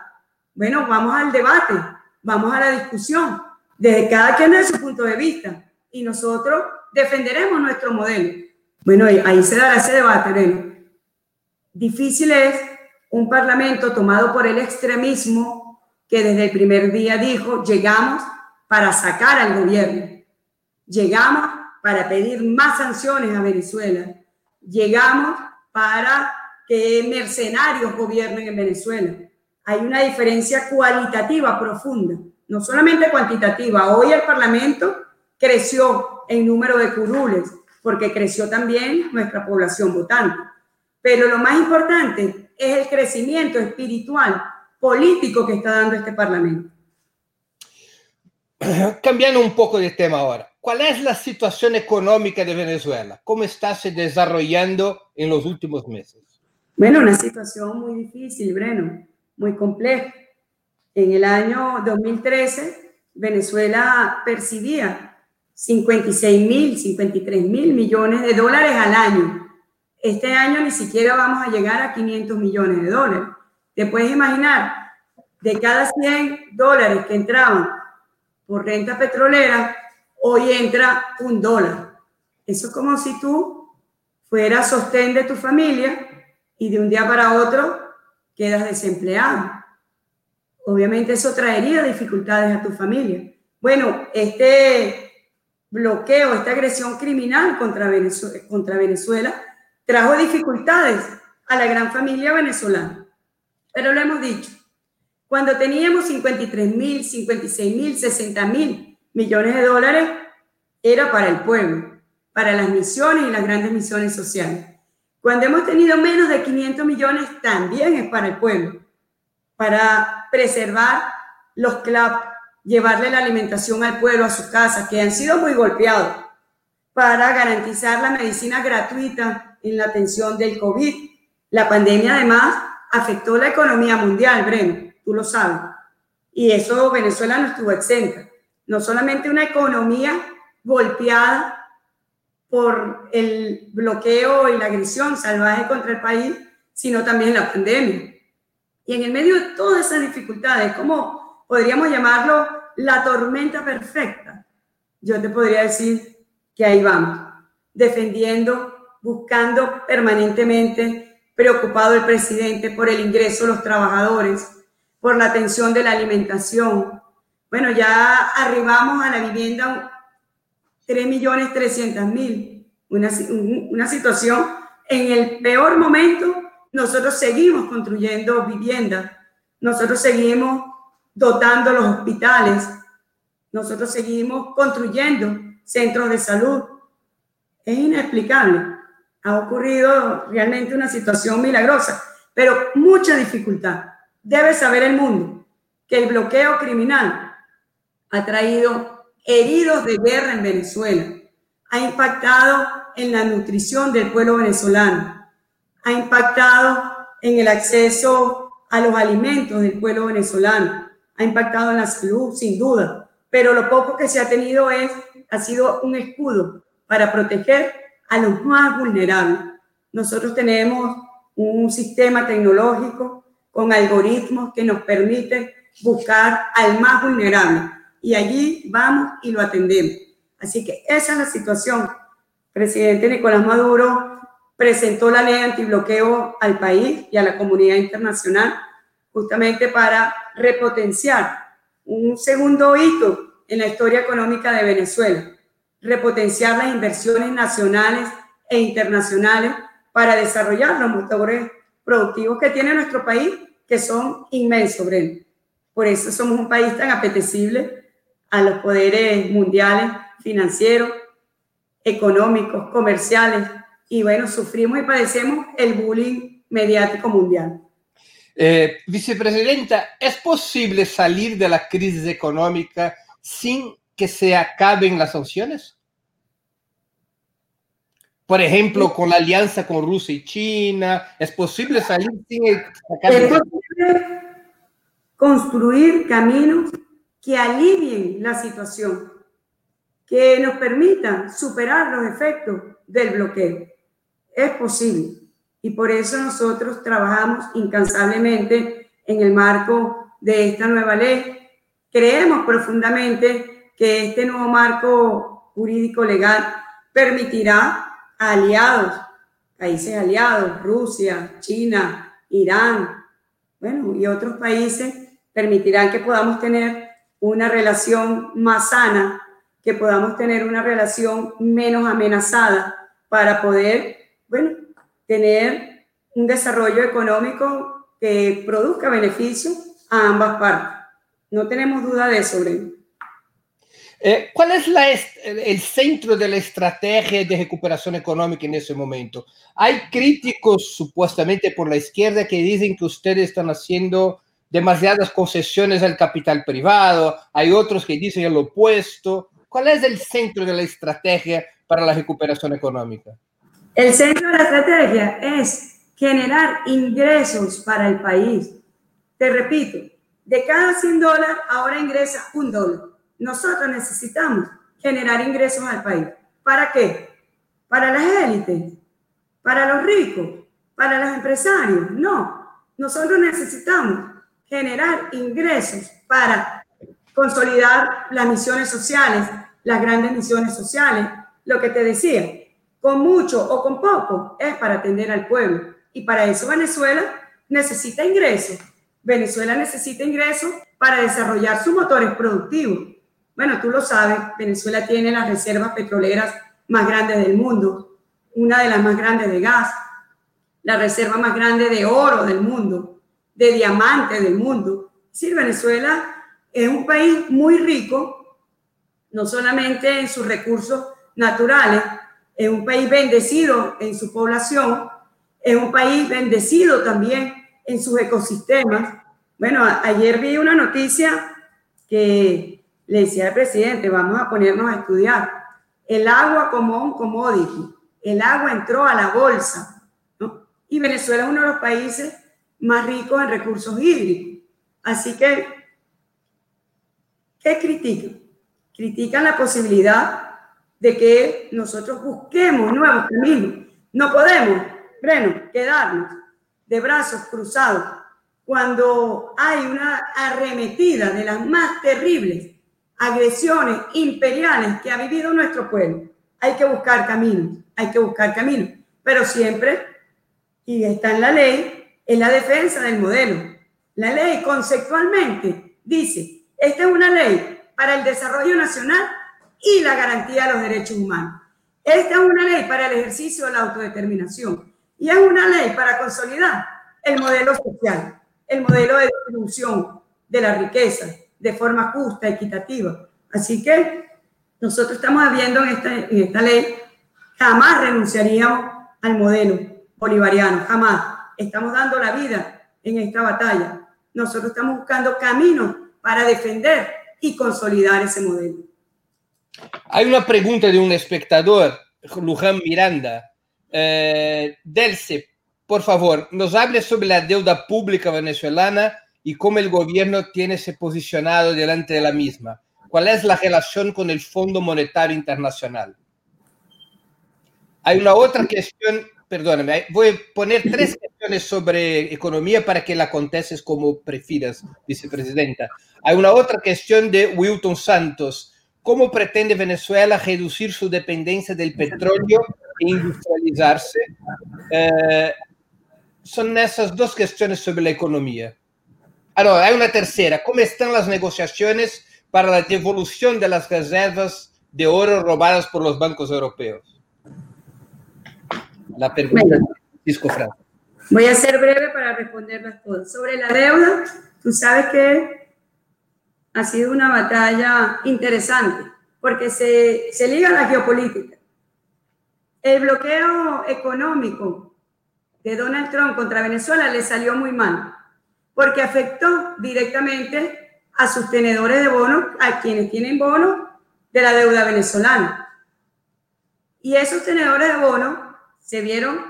Bueno, vamos al debate, vamos a la discusión, desde cada quien de su punto de vista, y nosotros defenderemos nuestro modelo. Bueno, ahí se dará ese debate, Difícil es un parlamento tomado por el extremismo que desde el primer día dijo, llegamos para sacar al gobierno, llegamos para pedir más sanciones a Venezuela. Llegamos para que mercenarios gobiernen en Venezuela. Hay una diferencia cualitativa profunda, no solamente cuantitativa. Hoy el Parlamento creció en número de curules, porque creció también nuestra población votante. Pero lo más importante es el crecimiento espiritual político que está dando este Parlamento. Cambiando un poco de tema ahora, ¿cuál es la situación económica de Venezuela? ¿Cómo está se desarrollando en los últimos meses? Bueno, una situación muy difícil, Breno, muy compleja. En el año 2013, Venezuela percibía 56 mil, 53 mil millones de dólares al año. Este año ni siquiera vamos a llegar a 500 millones de dólares. Te puedes imaginar, de cada 100 dólares que entraban por renta petrolera, hoy entra un dólar. Eso es como si tú fueras sostén de tu familia y de un día para otro quedas desempleado. Obviamente eso traería dificultades a tu familia. Bueno, este bloqueo, esta agresión criminal contra Venezuela, trajo dificultades a la gran familia venezolana. Pero lo hemos dicho, cuando teníamos 53 mil, 56 mil, 60 mil millones de dólares, era para el pueblo, para las misiones y las grandes misiones sociales. Cuando hemos tenido menos de 500 millones, también es para el pueblo, para preservar los CLAP, llevarle la alimentación al pueblo, a sus casas, que han sido muy golpeados, para garantizar la medicina gratuita en la atención del COVID. La pandemia además afectó la economía mundial, Breno, tú lo sabes. Y eso Venezuela no estuvo exenta. No solamente una economía golpeada por el bloqueo y la agresión salvaje contra el país, sino también la pandemia. Y en el medio de todas esas dificultades, ¿cómo podríamos llamarlo la tormenta perfecta? Yo te podría decir que ahí vamos, defendiendo, buscando permanentemente, preocupado el presidente por el ingreso de los trabajadores, por la atención de la alimentación. Bueno, ya arribamos a la vivienda 3.300.000. Una, una situación en el peor momento, nosotros seguimos construyendo viviendas, nosotros seguimos dotando los hospitales, nosotros seguimos construyendo centros de salud. Es inexplicable. Ha ocurrido realmente una situación milagrosa, pero mucha dificultad. Debe saber el mundo que el bloqueo criminal ha traído heridos de guerra en Venezuela, ha impactado en la nutrición del pueblo venezolano, ha impactado en el acceso a los alimentos del pueblo venezolano, ha impactado en la salud, sin duda, pero lo poco que se ha tenido es, ha sido un escudo para proteger a los más vulnerables. Nosotros tenemos un sistema tecnológico con algoritmos que nos permiten buscar al más vulnerable y allí vamos y lo atendemos. Así que esa es la situación. Presidente Nicolás Maduro presentó la ley antibloqueo al país y a la comunidad internacional justamente para repotenciar un segundo hito en la historia económica de Venezuela, repotenciar las inversiones nacionales e internacionales para desarrollar los motores productivos que tiene nuestro país, que son inmensos. Por eso somos un país tan apetecible a los poderes mundiales, financieros, económicos, comerciales, y bueno, sufrimos y padecemos el bullying mediático mundial. Eh, vicepresidenta, ¿es posible salir de la crisis económica sin que se acaben las sanciones? Por ejemplo, con la alianza con Rusia y China, ¿es posible salir sin sacar... Es posible construir caminos que alivien la situación, que nos permitan superar los efectos del bloqueo. Es posible. Y por eso nosotros trabajamos incansablemente en el marco de esta nueva ley. Creemos profundamente que este nuevo marco jurídico legal permitirá a aliados, países aliados, Rusia, China, Irán, bueno, y otros países, permitirán que podamos tener una relación más sana, que podamos tener una relación menos amenazada para poder, bueno, tener un desarrollo económico que produzca beneficio a ambas partes. No tenemos duda de eso, eh, ¿Cuál es la el centro de la estrategia de recuperación económica en ese momento? Hay críticos supuestamente por la izquierda que dicen que ustedes están haciendo demasiadas concesiones al capital privado, hay otros que dicen lo opuesto. ¿Cuál es el centro de la estrategia para la recuperación económica? El centro de la estrategia es generar ingresos para el país. Te repito, de cada 100 dólares ahora ingresa un dólar. Nosotros necesitamos generar ingresos al país. ¿Para qué? Para las élites, para los ricos, para los empresarios. No, nosotros necesitamos generar ingresos para consolidar las misiones sociales, las grandes misiones sociales. Lo que te decía, con mucho o con poco, es para atender al pueblo. Y para eso Venezuela necesita ingresos. Venezuela necesita ingresos para desarrollar sus motores productivos. Bueno, tú lo sabes, Venezuela tiene las reservas petroleras más grandes del mundo, una de las más grandes de gas, la reserva más grande de oro del mundo, de diamantes del mundo. Sí, Venezuela es un país muy rico, no solamente en sus recursos naturales, es un país bendecido en su población, es un país bendecido también en sus ecosistemas. Bueno, ayer vi una noticia que le decía al presidente, vamos a ponernos a estudiar. El agua como un commodity, el agua entró a la bolsa, ¿no? Y Venezuela es uno de los países más ricos en recursos hídricos. Así que, ¿qué critican? Critican la posibilidad de que nosotros busquemos nuevos caminos. No podemos, bueno, quedarnos de brazos cruzados cuando hay una arremetida de las más terribles agresiones imperiales que ha vivido nuestro pueblo. Hay que buscar caminos, hay que buscar caminos, pero siempre, y está en la ley, es la defensa del modelo. La ley conceptualmente dice, esta es una ley para el desarrollo nacional y la garantía de los derechos humanos. Esta es una ley para el ejercicio de la autodeterminación y es una ley para consolidar el modelo social, el modelo de distribución de la riqueza de forma justa, equitativa. Así que nosotros estamos viendo en esta, en esta ley, jamás renunciaríamos al modelo bolivariano, jamás. Estamos dando la vida en esta batalla. Nosotros estamos buscando caminos para defender y consolidar ese modelo. Hay una pregunta de un espectador, Luján Miranda. Eh, Delce, por favor, nos hable sobre la deuda pública venezolana y cómo el gobierno tiene se posicionado delante de la misma. ¿Cuál es la relación con el Fondo Monetario Internacional? Hay una otra cuestión, perdóname, voy a poner tres cuestiones sobre economía para que la contestes como prefieras, vicepresidenta. Hay una otra cuestión de Wilton Santos ¿Cómo pretende Venezuela reducir su dependencia del petróleo e industrializarse? Eh, son esas dos cuestiones sobre la economía. Ahora, hay una tercera. ¿Cómo están las negociaciones para la devolución de las reservas de oro robadas por los bancos europeos? La pregunta de Francisco Franco. Voy a ser breve para responderlas todas. Sobre la deuda, tú sabes que ha sido una batalla interesante porque se, se liga a la geopolítica. El bloqueo económico de Donald Trump contra Venezuela le salió muy mal porque afectó directamente a sus tenedores de bonos, a quienes tienen bonos de la deuda venezolana. Y esos tenedores de bonos se vieron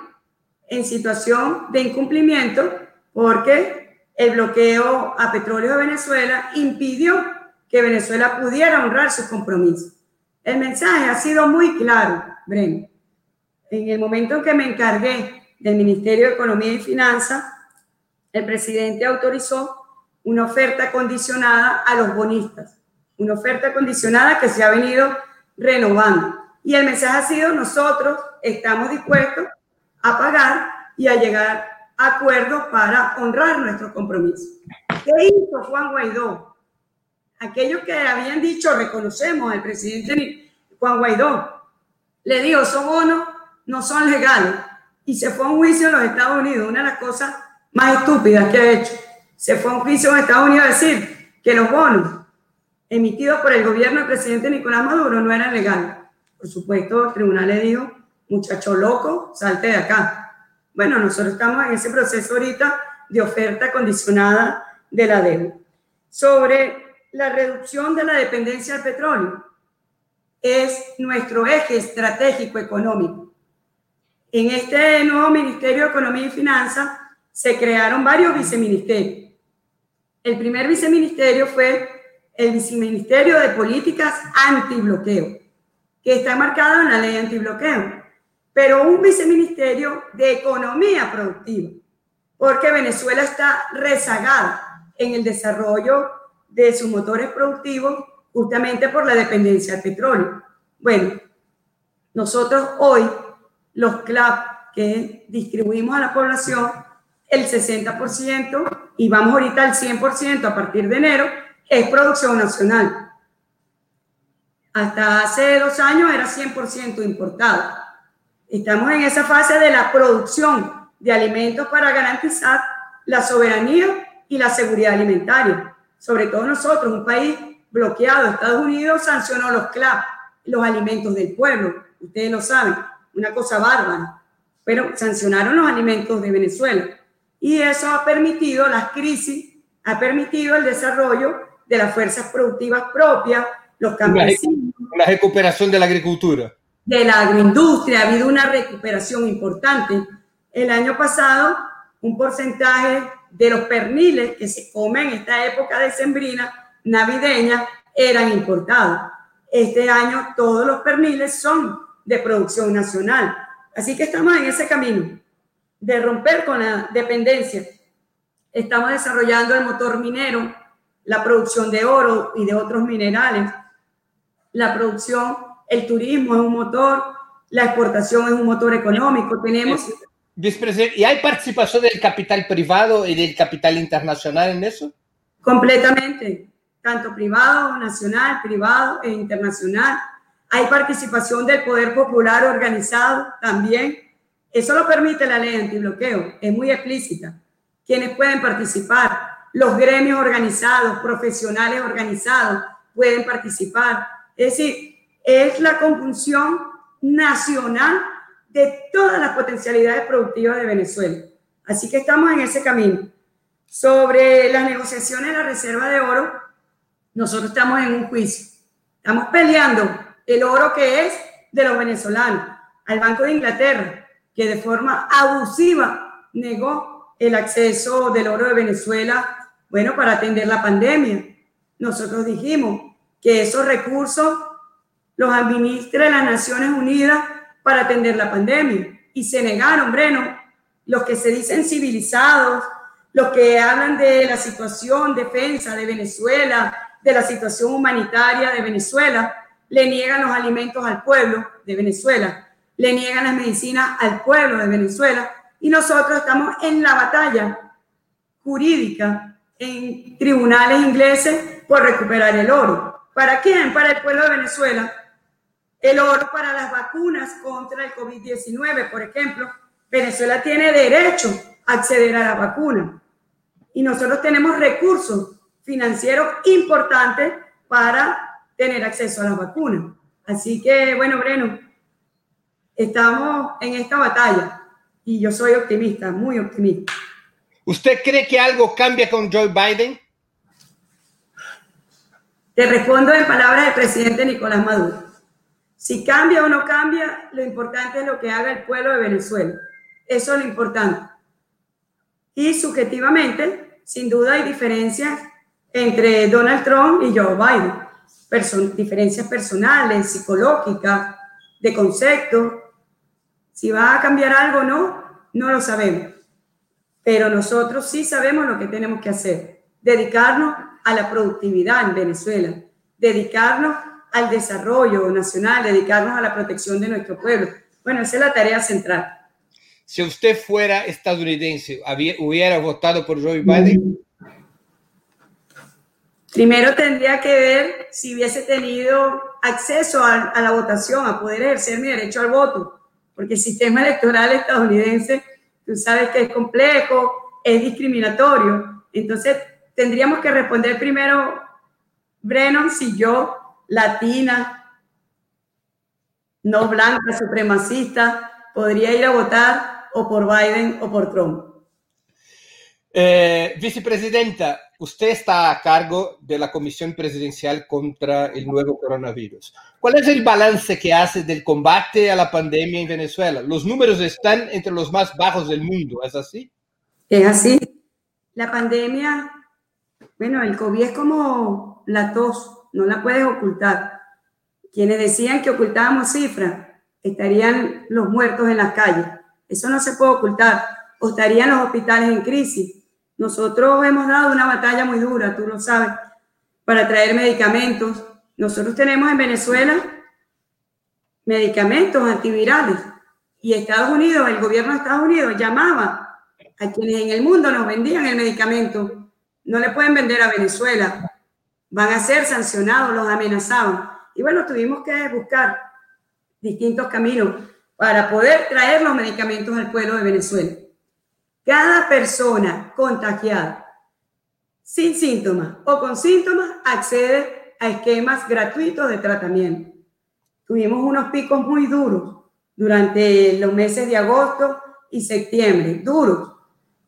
en situación de incumplimiento porque el bloqueo a petróleo de Venezuela impidió que Venezuela pudiera honrar sus compromisos. El mensaje ha sido muy claro, Breno. En el momento en que me encargué del Ministerio de Economía y Finanzas, el presidente autorizó una oferta condicionada a los bonistas, una oferta condicionada que se ha venido renovando. Y el mensaje ha sido, nosotros estamos dispuestos a pagar y a llegar acuerdo para honrar nuestro compromiso. ¿Qué hizo Juan Guaidó? Aquellos que habían dicho, reconocemos al presidente Juan Guaidó, le dijo, esos bonos no son legales. Y se fue a un juicio en los Estados Unidos, una de las cosas más estúpidas que ha hecho. Se fue a un juicio en Estados Unidos a decir que los bonos emitidos por el gobierno del presidente Nicolás Maduro no eran legales. Por supuesto, el tribunal le dijo, muchacho loco, salte de acá. Bueno, nosotros estamos en ese proceso ahorita de oferta condicionada de la deuda. Sobre la reducción de la dependencia del petróleo, es nuestro eje estratégico económico. En este nuevo Ministerio de Economía y Finanzas se crearon varios viceministerios. El primer viceministerio fue el viceministerio de Políticas Antibloqueo, que está marcado en la ley antibloqueo, pero un viceministerio de Economía Productiva, porque Venezuela está rezagada en el desarrollo de sus motores productivos justamente por la dependencia del petróleo. Bueno, nosotros hoy, los CLAP que distribuimos a la población, el 60% y vamos ahorita al 100% a partir de enero, es producción nacional. Hasta hace dos años era 100% importado. Estamos en esa fase de la producción de alimentos para garantizar la soberanía y la seguridad alimentaria. Sobre todo nosotros, un país bloqueado. Estados Unidos sancionó los CLAP, los alimentos del pueblo. Ustedes lo saben, una cosa bárbara. Pero sancionaron los alimentos de Venezuela. Y eso ha permitido, las crisis, ha permitido el desarrollo de las fuerzas productivas propias, los campesinos. La recuperación de la agricultura. De la agroindustria, ha habido una recuperación importante. El año pasado, un porcentaje de los perniles que se comen en esta época de sembrina navideña eran importados. Este año todos los perniles son de producción nacional. Así que estamos en ese camino de romper con la dependencia. Estamos desarrollando el motor minero, la producción de oro y de otros minerales. La producción, el turismo es un motor, la exportación es un motor económico. Tenemos Vicepresidente, ¿y hay participación del capital privado y del capital internacional en eso? Completamente, tanto privado, nacional, privado e internacional. Hay participación del poder popular organizado también. Eso lo permite la ley antibloqueo, es muy explícita. Quienes pueden participar, los gremios organizados, profesionales organizados pueden participar. Es decir, es la conjunción nacional de todas las potencialidades productivas de Venezuela. Así que estamos en ese camino. Sobre las negociaciones de la Reserva de Oro, nosotros estamos en un juicio. Estamos peleando el oro que es de los venezolanos al Banco de Inglaterra, que de forma abusiva negó el acceso del oro de Venezuela, bueno, para atender la pandemia. Nosotros dijimos que esos recursos los administra las Naciones Unidas para atender la pandemia. Y se negaron, Breno, los que se dicen civilizados, los que hablan de la situación, defensa de Venezuela, de la situación humanitaria de Venezuela, le niegan los alimentos al pueblo de Venezuela, le niegan las medicinas al pueblo de Venezuela y nosotros estamos en la batalla jurídica en tribunales ingleses por recuperar el oro. ¿Para quién? Para el pueblo de Venezuela, el oro para las vacunas contra el COVID-19, por ejemplo. Venezuela tiene derecho a acceder a la vacuna y nosotros tenemos recursos financieros importantes para tener acceso a las vacunas. Así que, bueno, Breno, estamos en esta batalla y yo soy optimista, muy optimista. ¿Usted cree que algo cambia con Joe Biden? Te respondo en palabras del presidente Nicolás Maduro. Si cambia o no cambia, lo importante es lo que haga el pueblo de Venezuela. Eso es lo importante. Y subjetivamente, sin duda hay diferencias entre Donald Trump y Joe Biden. diferencias personales, psicológicas, de concepto. Si va a cambiar algo o no, no lo sabemos. Pero nosotros sí sabemos lo que tenemos que hacer. Dedicarnos a la productividad en Venezuela. Dedicarnos al desarrollo nacional, dedicarnos a la protección de nuestro pueblo. Bueno, esa es la tarea central. Si usted fuera estadounidense, ¿hubiera votado por Joe Biden? Primero tendría que ver si hubiese tenido acceso a, a, la votación, a poder ejercer mi derecho al voto, porque el sistema electoral estadounidense, tú sabes que es complejo, es discriminatorio. Entonces, tendríamos que responder primero, Brennan, si yo latina, no blanca, supremacista, podría ir a votar o por Biden o por Trump. Eh, vicepresidenta, usted está a cargo de la Comisión Presidencial contra el nuevo coronavirus. ¿Cuál es el balance que hace del combate a la pandemia en Venezuela? Los números están entre los más bajos del mundo, ¿es así? Es así. La pandemia, bueno, el COVID es como la tos, no la puedes ocultar. Quienes decían que ocultábamos cifras, estarían los muertos en las calles. Eso no se puede ocultar. O estarían los hospitales en crisis nosotros hemos dado una batalla muy dura, tú lo sabes, para traer medicamentos. Nosotros tenemos en Venezuela medicamentos antivirales y Estados Unidos, el gobierno de Estados Unidos llamaba a quienes en el mundo nos vendían el medicamento. No le pueden vender a Venezuela, van a ser sancionados, los amenazaban. Y bueno, tuvimos que buscar distintos caminos para poder traer los medicamentos al pueblo de Venezuela. Cada persona contagiada sin síntomas o con síntomas accede a esquemas gratuitos de tratamiento. Tuvimos unos picos muy duros durante los meses de agosto y septiembre, duros.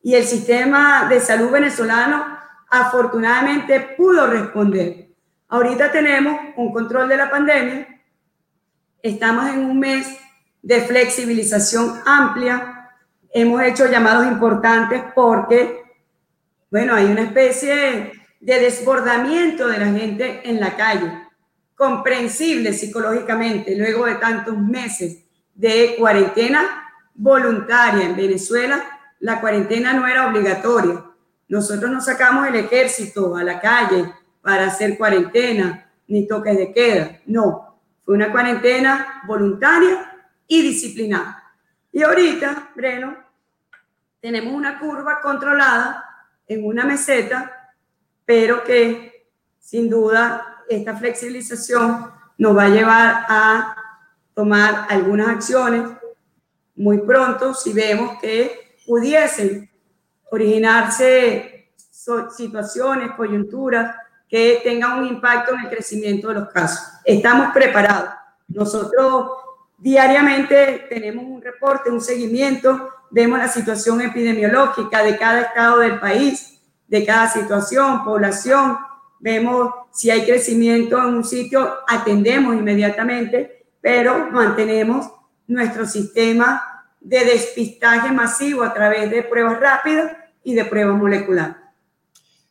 Y el sistema de salud venezolano afortunadamente pudo responder. Ahorita tenemos un control de la pandemia. Estamos en un mes de flexibilización amplia hemos hecho llamados importantes porque, bueno, hay una especie de desbordamiento de la gente en la calle, comprensible psicológicamente, luego de tantos meses de cuarentena voluntaria en Venezuela, la cuarentena no era obligatoria. Nosotros no sacamos el ejército a la calle para hacer cuarentena ni toques de queda. No, fue una cuarentena voluntaria y disciplinada. Y ahorita, Breno, tenemos una curva controlada en una meseta, pero que sin duda esta flexibilización nos va a llevar a tomar algunas acciones muy pronto si vemos que pudiesen originarse situaciones, coyunturas que tengan un impacto en el crecimiento de los casos. Estamos preparados. Nosotros diariamente tenemos un reporte, un seguimiento vemos la situación epidemiológica de cada estado del país, de cada situación, población, vemos si hay crecimiento en un sitio, atendemos inmediatamente, pero mantenemos nuestro sistema de despistaje masivo a través de pruebas rápidas y de pruebas moleculares.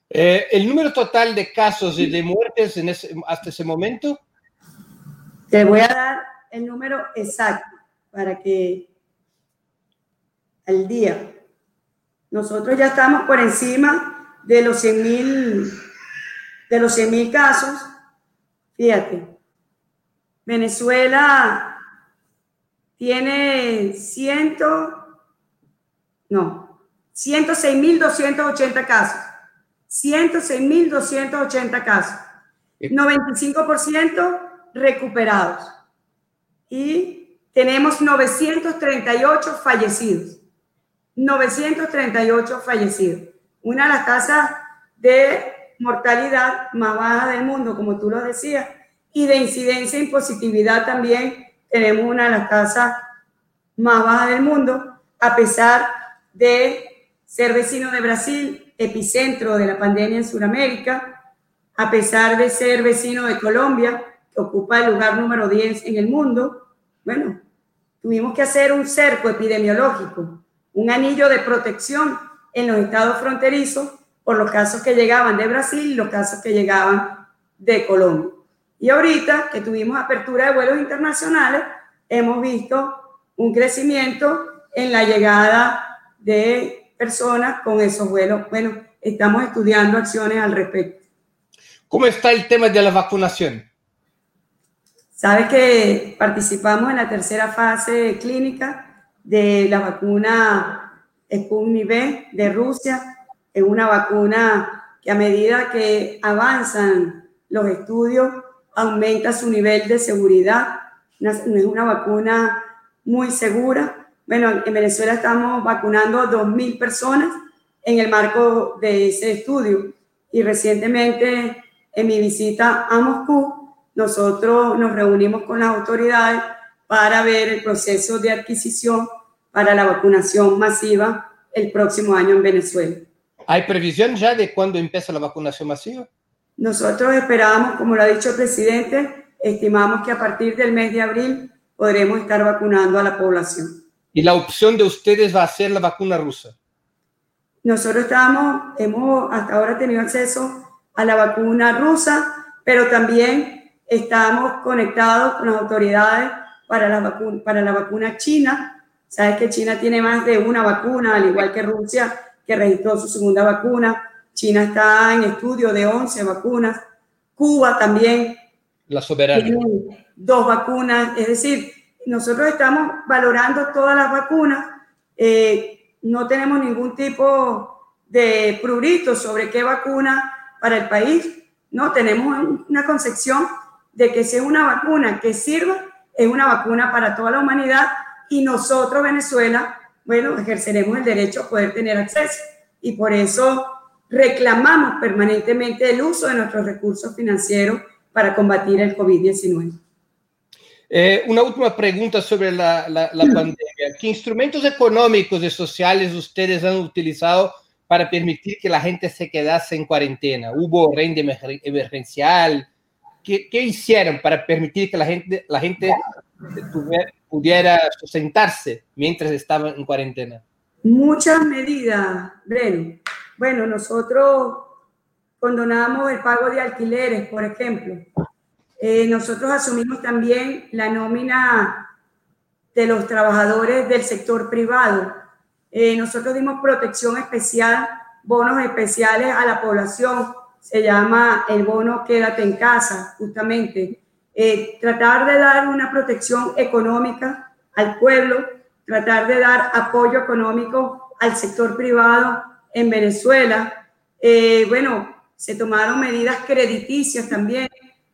Eh, ¿El número total de casos y de muertes en hasta ese momento? Te voy a dar el número exacto para que al día. Nosotros ya estamos por encima de los 100 mil de los 100 mil casos. Fíjate, Venezuela tiene ciento, no, 106.280 casos. 106.280 casos. 95% recuperados. Y tenemos 938 fallecidos. 938 fallecidos. Una de las tasas de mortalidad más baja del mundo, como tú lo decías, y de incidencia y positividad también tenemos una de las tasas más bajas del mundo, a pesar de ser vecino de Brasil, epicentro de la pandemia en Sudamérica, a pesar de ser vecino de Colombia, que ocupa el lugar número 10 en el mundo, bueno, tuvimos que hacer un cerco epidemiológico un anillo de protección en los estados fronterizos por los casos que llegaban de Brasil y los casos que llegaban de Colombia. Y ahorita que tuvimos apertura de vuelos internacionales, hemos visto un crecimiento en la llegada de personas con esos vuelos. Bueno, estamos estudiando acciones al respecto. ¿Cómo está el tema de la vacunación? Sabes que participamos en la tercera fase clínica de la vacuna Sputnik V de Rusia, es una vacuna que a medida que avanzan los estudios aumenta su nivel de seguridad. Es una vacuna muy segura. Bueno, en Venezuela estamos vacunando a 2.000 personas en el marco de ese estudio. Y recientemente, en mi visita a Moscú, nosotros nos reunimos con las autoridades para ver el proceso de adquisición para la vacunación masiva el próximo año en Venezuela. ¿Hay previsión ya de cuándo empieza la vacunación masiva? Nosotros esperamos, como lo ha dicho el presidente, estimamos que a partir del mes de abril podremos estar vacunando a la población. ¿Y la opción de ustedes va a ser la vacuna rusa? Nosotros estamos, hemos hasta ahora tenido acceso a la vacuna rusa, pero también estamos conectados con las autoridades para la, vacuna, para la vacuna china. Sabes que China tiene más de una vacuna, al igual que Rusia, que registró su segunda vacuna. China está en estudio de 11 vacunas. Cuba también. La soberana. Tiene dos vacunas. Es decir, nosotros estamos valorando todas las vacunas. Eh, no tenemos ningún tipo de prurito sobre qué vacuna para el país. No, tenemos una concepción de que si una vacuna que sirva, es una vacuna para toda la humanidad y nosotros, Venezuela, bueno, ejerceremos el derecho a poder tener acceso. Y por eso reclamamos permanentemente el uso de nuestros recursos financieros para combatir el COVID-19. Eh, una última pregunta sobre la, la, la pandemia. ¿Qué instrumentos económicos y sociales ustedes han utilizado para permitir que la gente se quedase en cuarentena? ¿Hubo renta emergencial? ¿Qué, ¿Qué, hicieron para permitir que la gente, la gente pudiera sustentarse mientras estaba en cuarentena? Muchas medidas, Breno. Bueno, nosotros condonamos el pago de alquileres, por ejemplo. Eh, nosotros asumimos también la nómina de los trabajadores del sector privado. Eh, nosotros dimos protección especial, bonos especiales a la población. Se llama el bono Quédate en casa, justamente. Eh, tratar de dar una protección económica al pueblo, tratar de dar apoyo económico al sector privado en Venezuela. bueno, se tomaron medidas crediticias también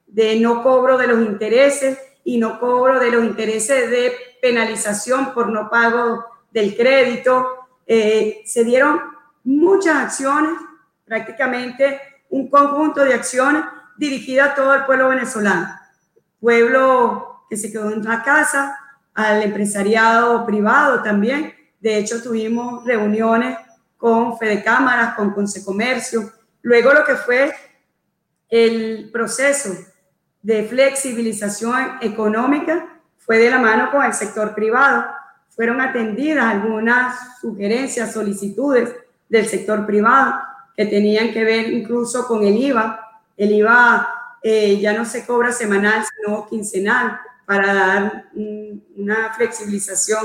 de no cobro de los intereses y no cobro de los intereses de penalización por no pago del crédito. Eh, se dieron muchas acciones, prácticamente un conjunto de acciones dirigidas a todo el pueblo venezolano. Pueblo que se quedó en la casa, al empresariado privado también. De hecho, tuvimos reuniones con Fede Cámaras, con Consecomercio. Luego lo que fue el proceso de flexibilización económica fue de la mano con el sector privado. Fueron atendidas algunas sugerencias, solicitudes del sector privado que tenían que ver incluso con el IVA. El IVA eh, ya no se cobra semanal, sino quincenal para dar una flexibilización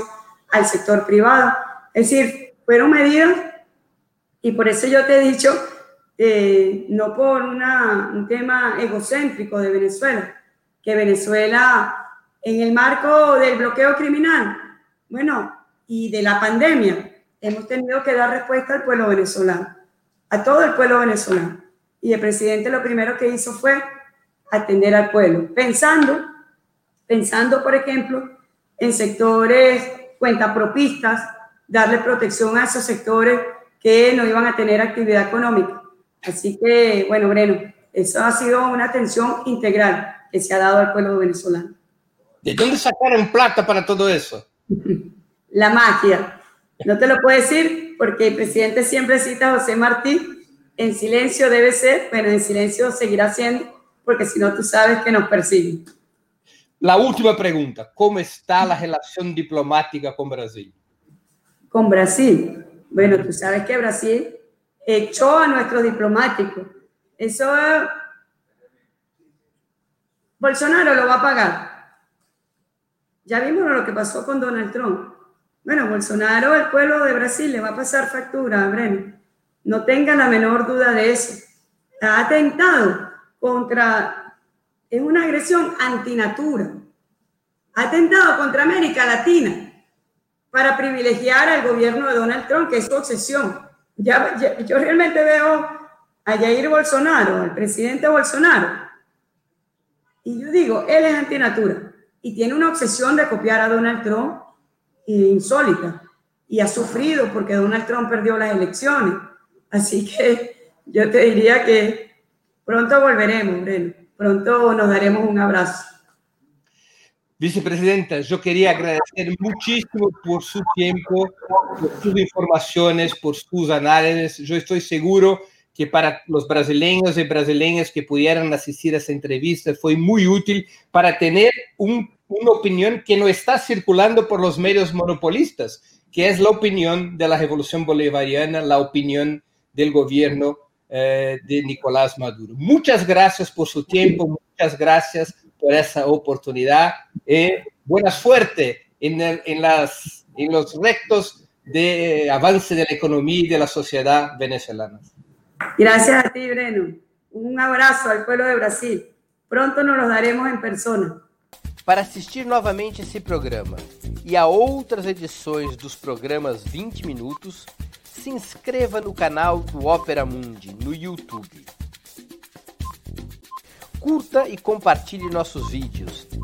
al sector privado. Es decir, fueron medidas y por eso yo te he dicho eh, no por un tema egocéntrico de Venezuela, que Venezuela en el marco del bloqueo criminal, bueno, y de la pandemia, hemos tenido que dar respuesta al pueblo venezolano, a todo el pueblo venezolano. Y el presidente lo primero que hizo fue atender al pueblo, pensando, pensando, por ejemplo, en sectores cuentapropistas, darle protección a esos sectores que no iban a tener actividad económica. Así que, bueno, Breno, eso ha sido una atención integral que se ha dado al pueblo venezolano. ¿De dónde sacaron plata para todo eso? La magia. No te lo puedo decir porque el presidente siempre cita a José Martí. En silencio debe ser, bueno, en silencio seguirá siendo, porque si no tú sabes que nos persiguen. La última pregunta, ¿cómo está la relación diplomática con Brasil? Con Brasil. Bueno, tú sabes que Brasil echó a nuestros diplomáticos. Eso Bolsonaro lo va a pagar. Ya vimos lo que pasó con Donald Trump. Bueno, Bolsonaro, el pueblo de Brasil, le va a pasar factura Breno. No tenga la menor duda de eso. Ha atentado contra, es una agresión antinatura. Ha atentado contra América Latina para privilegiar al gobierno de Donald Trump, que es su obsesión yo realmente veo a Jair Bolsonaro, al presidente Bolsonaro, y yo digo, él es antinatura y tiene una obsesión de copiar a Donald Trump insólita y ha sufrido porque Donald Trump perdió las elecciones. Así que yo te diría que pronto volveremos, Breno. Pronto nos daremos un abrazo. Vicepresidenta, yo quería agradecer muchísimo por su tiempo, por sus informaciones, por sus análisis. Yo estoy seguro que para los brasileños y brasileñas que pudieran asistir a esta entrevista fue muy útil para tener una opinión que no está circulando por los medios monopolistas, que es la opinión de la revolución bolivariana, la opinión del gobierno eh, de Nicolás Maduro. Muchas gracias por su tiempo, muchas gracias por esa oportunidad y buena suerte en, en, las, en los rectos de avance de la economía y de la sociedad venezolana. Gracias a ti, Breno. Un abraço ao povo de Brasil. Pronto nos los daremos em persona. Para assistir novamente esse programa e a outras edições dos programas 20 Minutos, se inscreva no canal do Opera Mundi no YouTube. Curta e compartilhe nossos vídeos,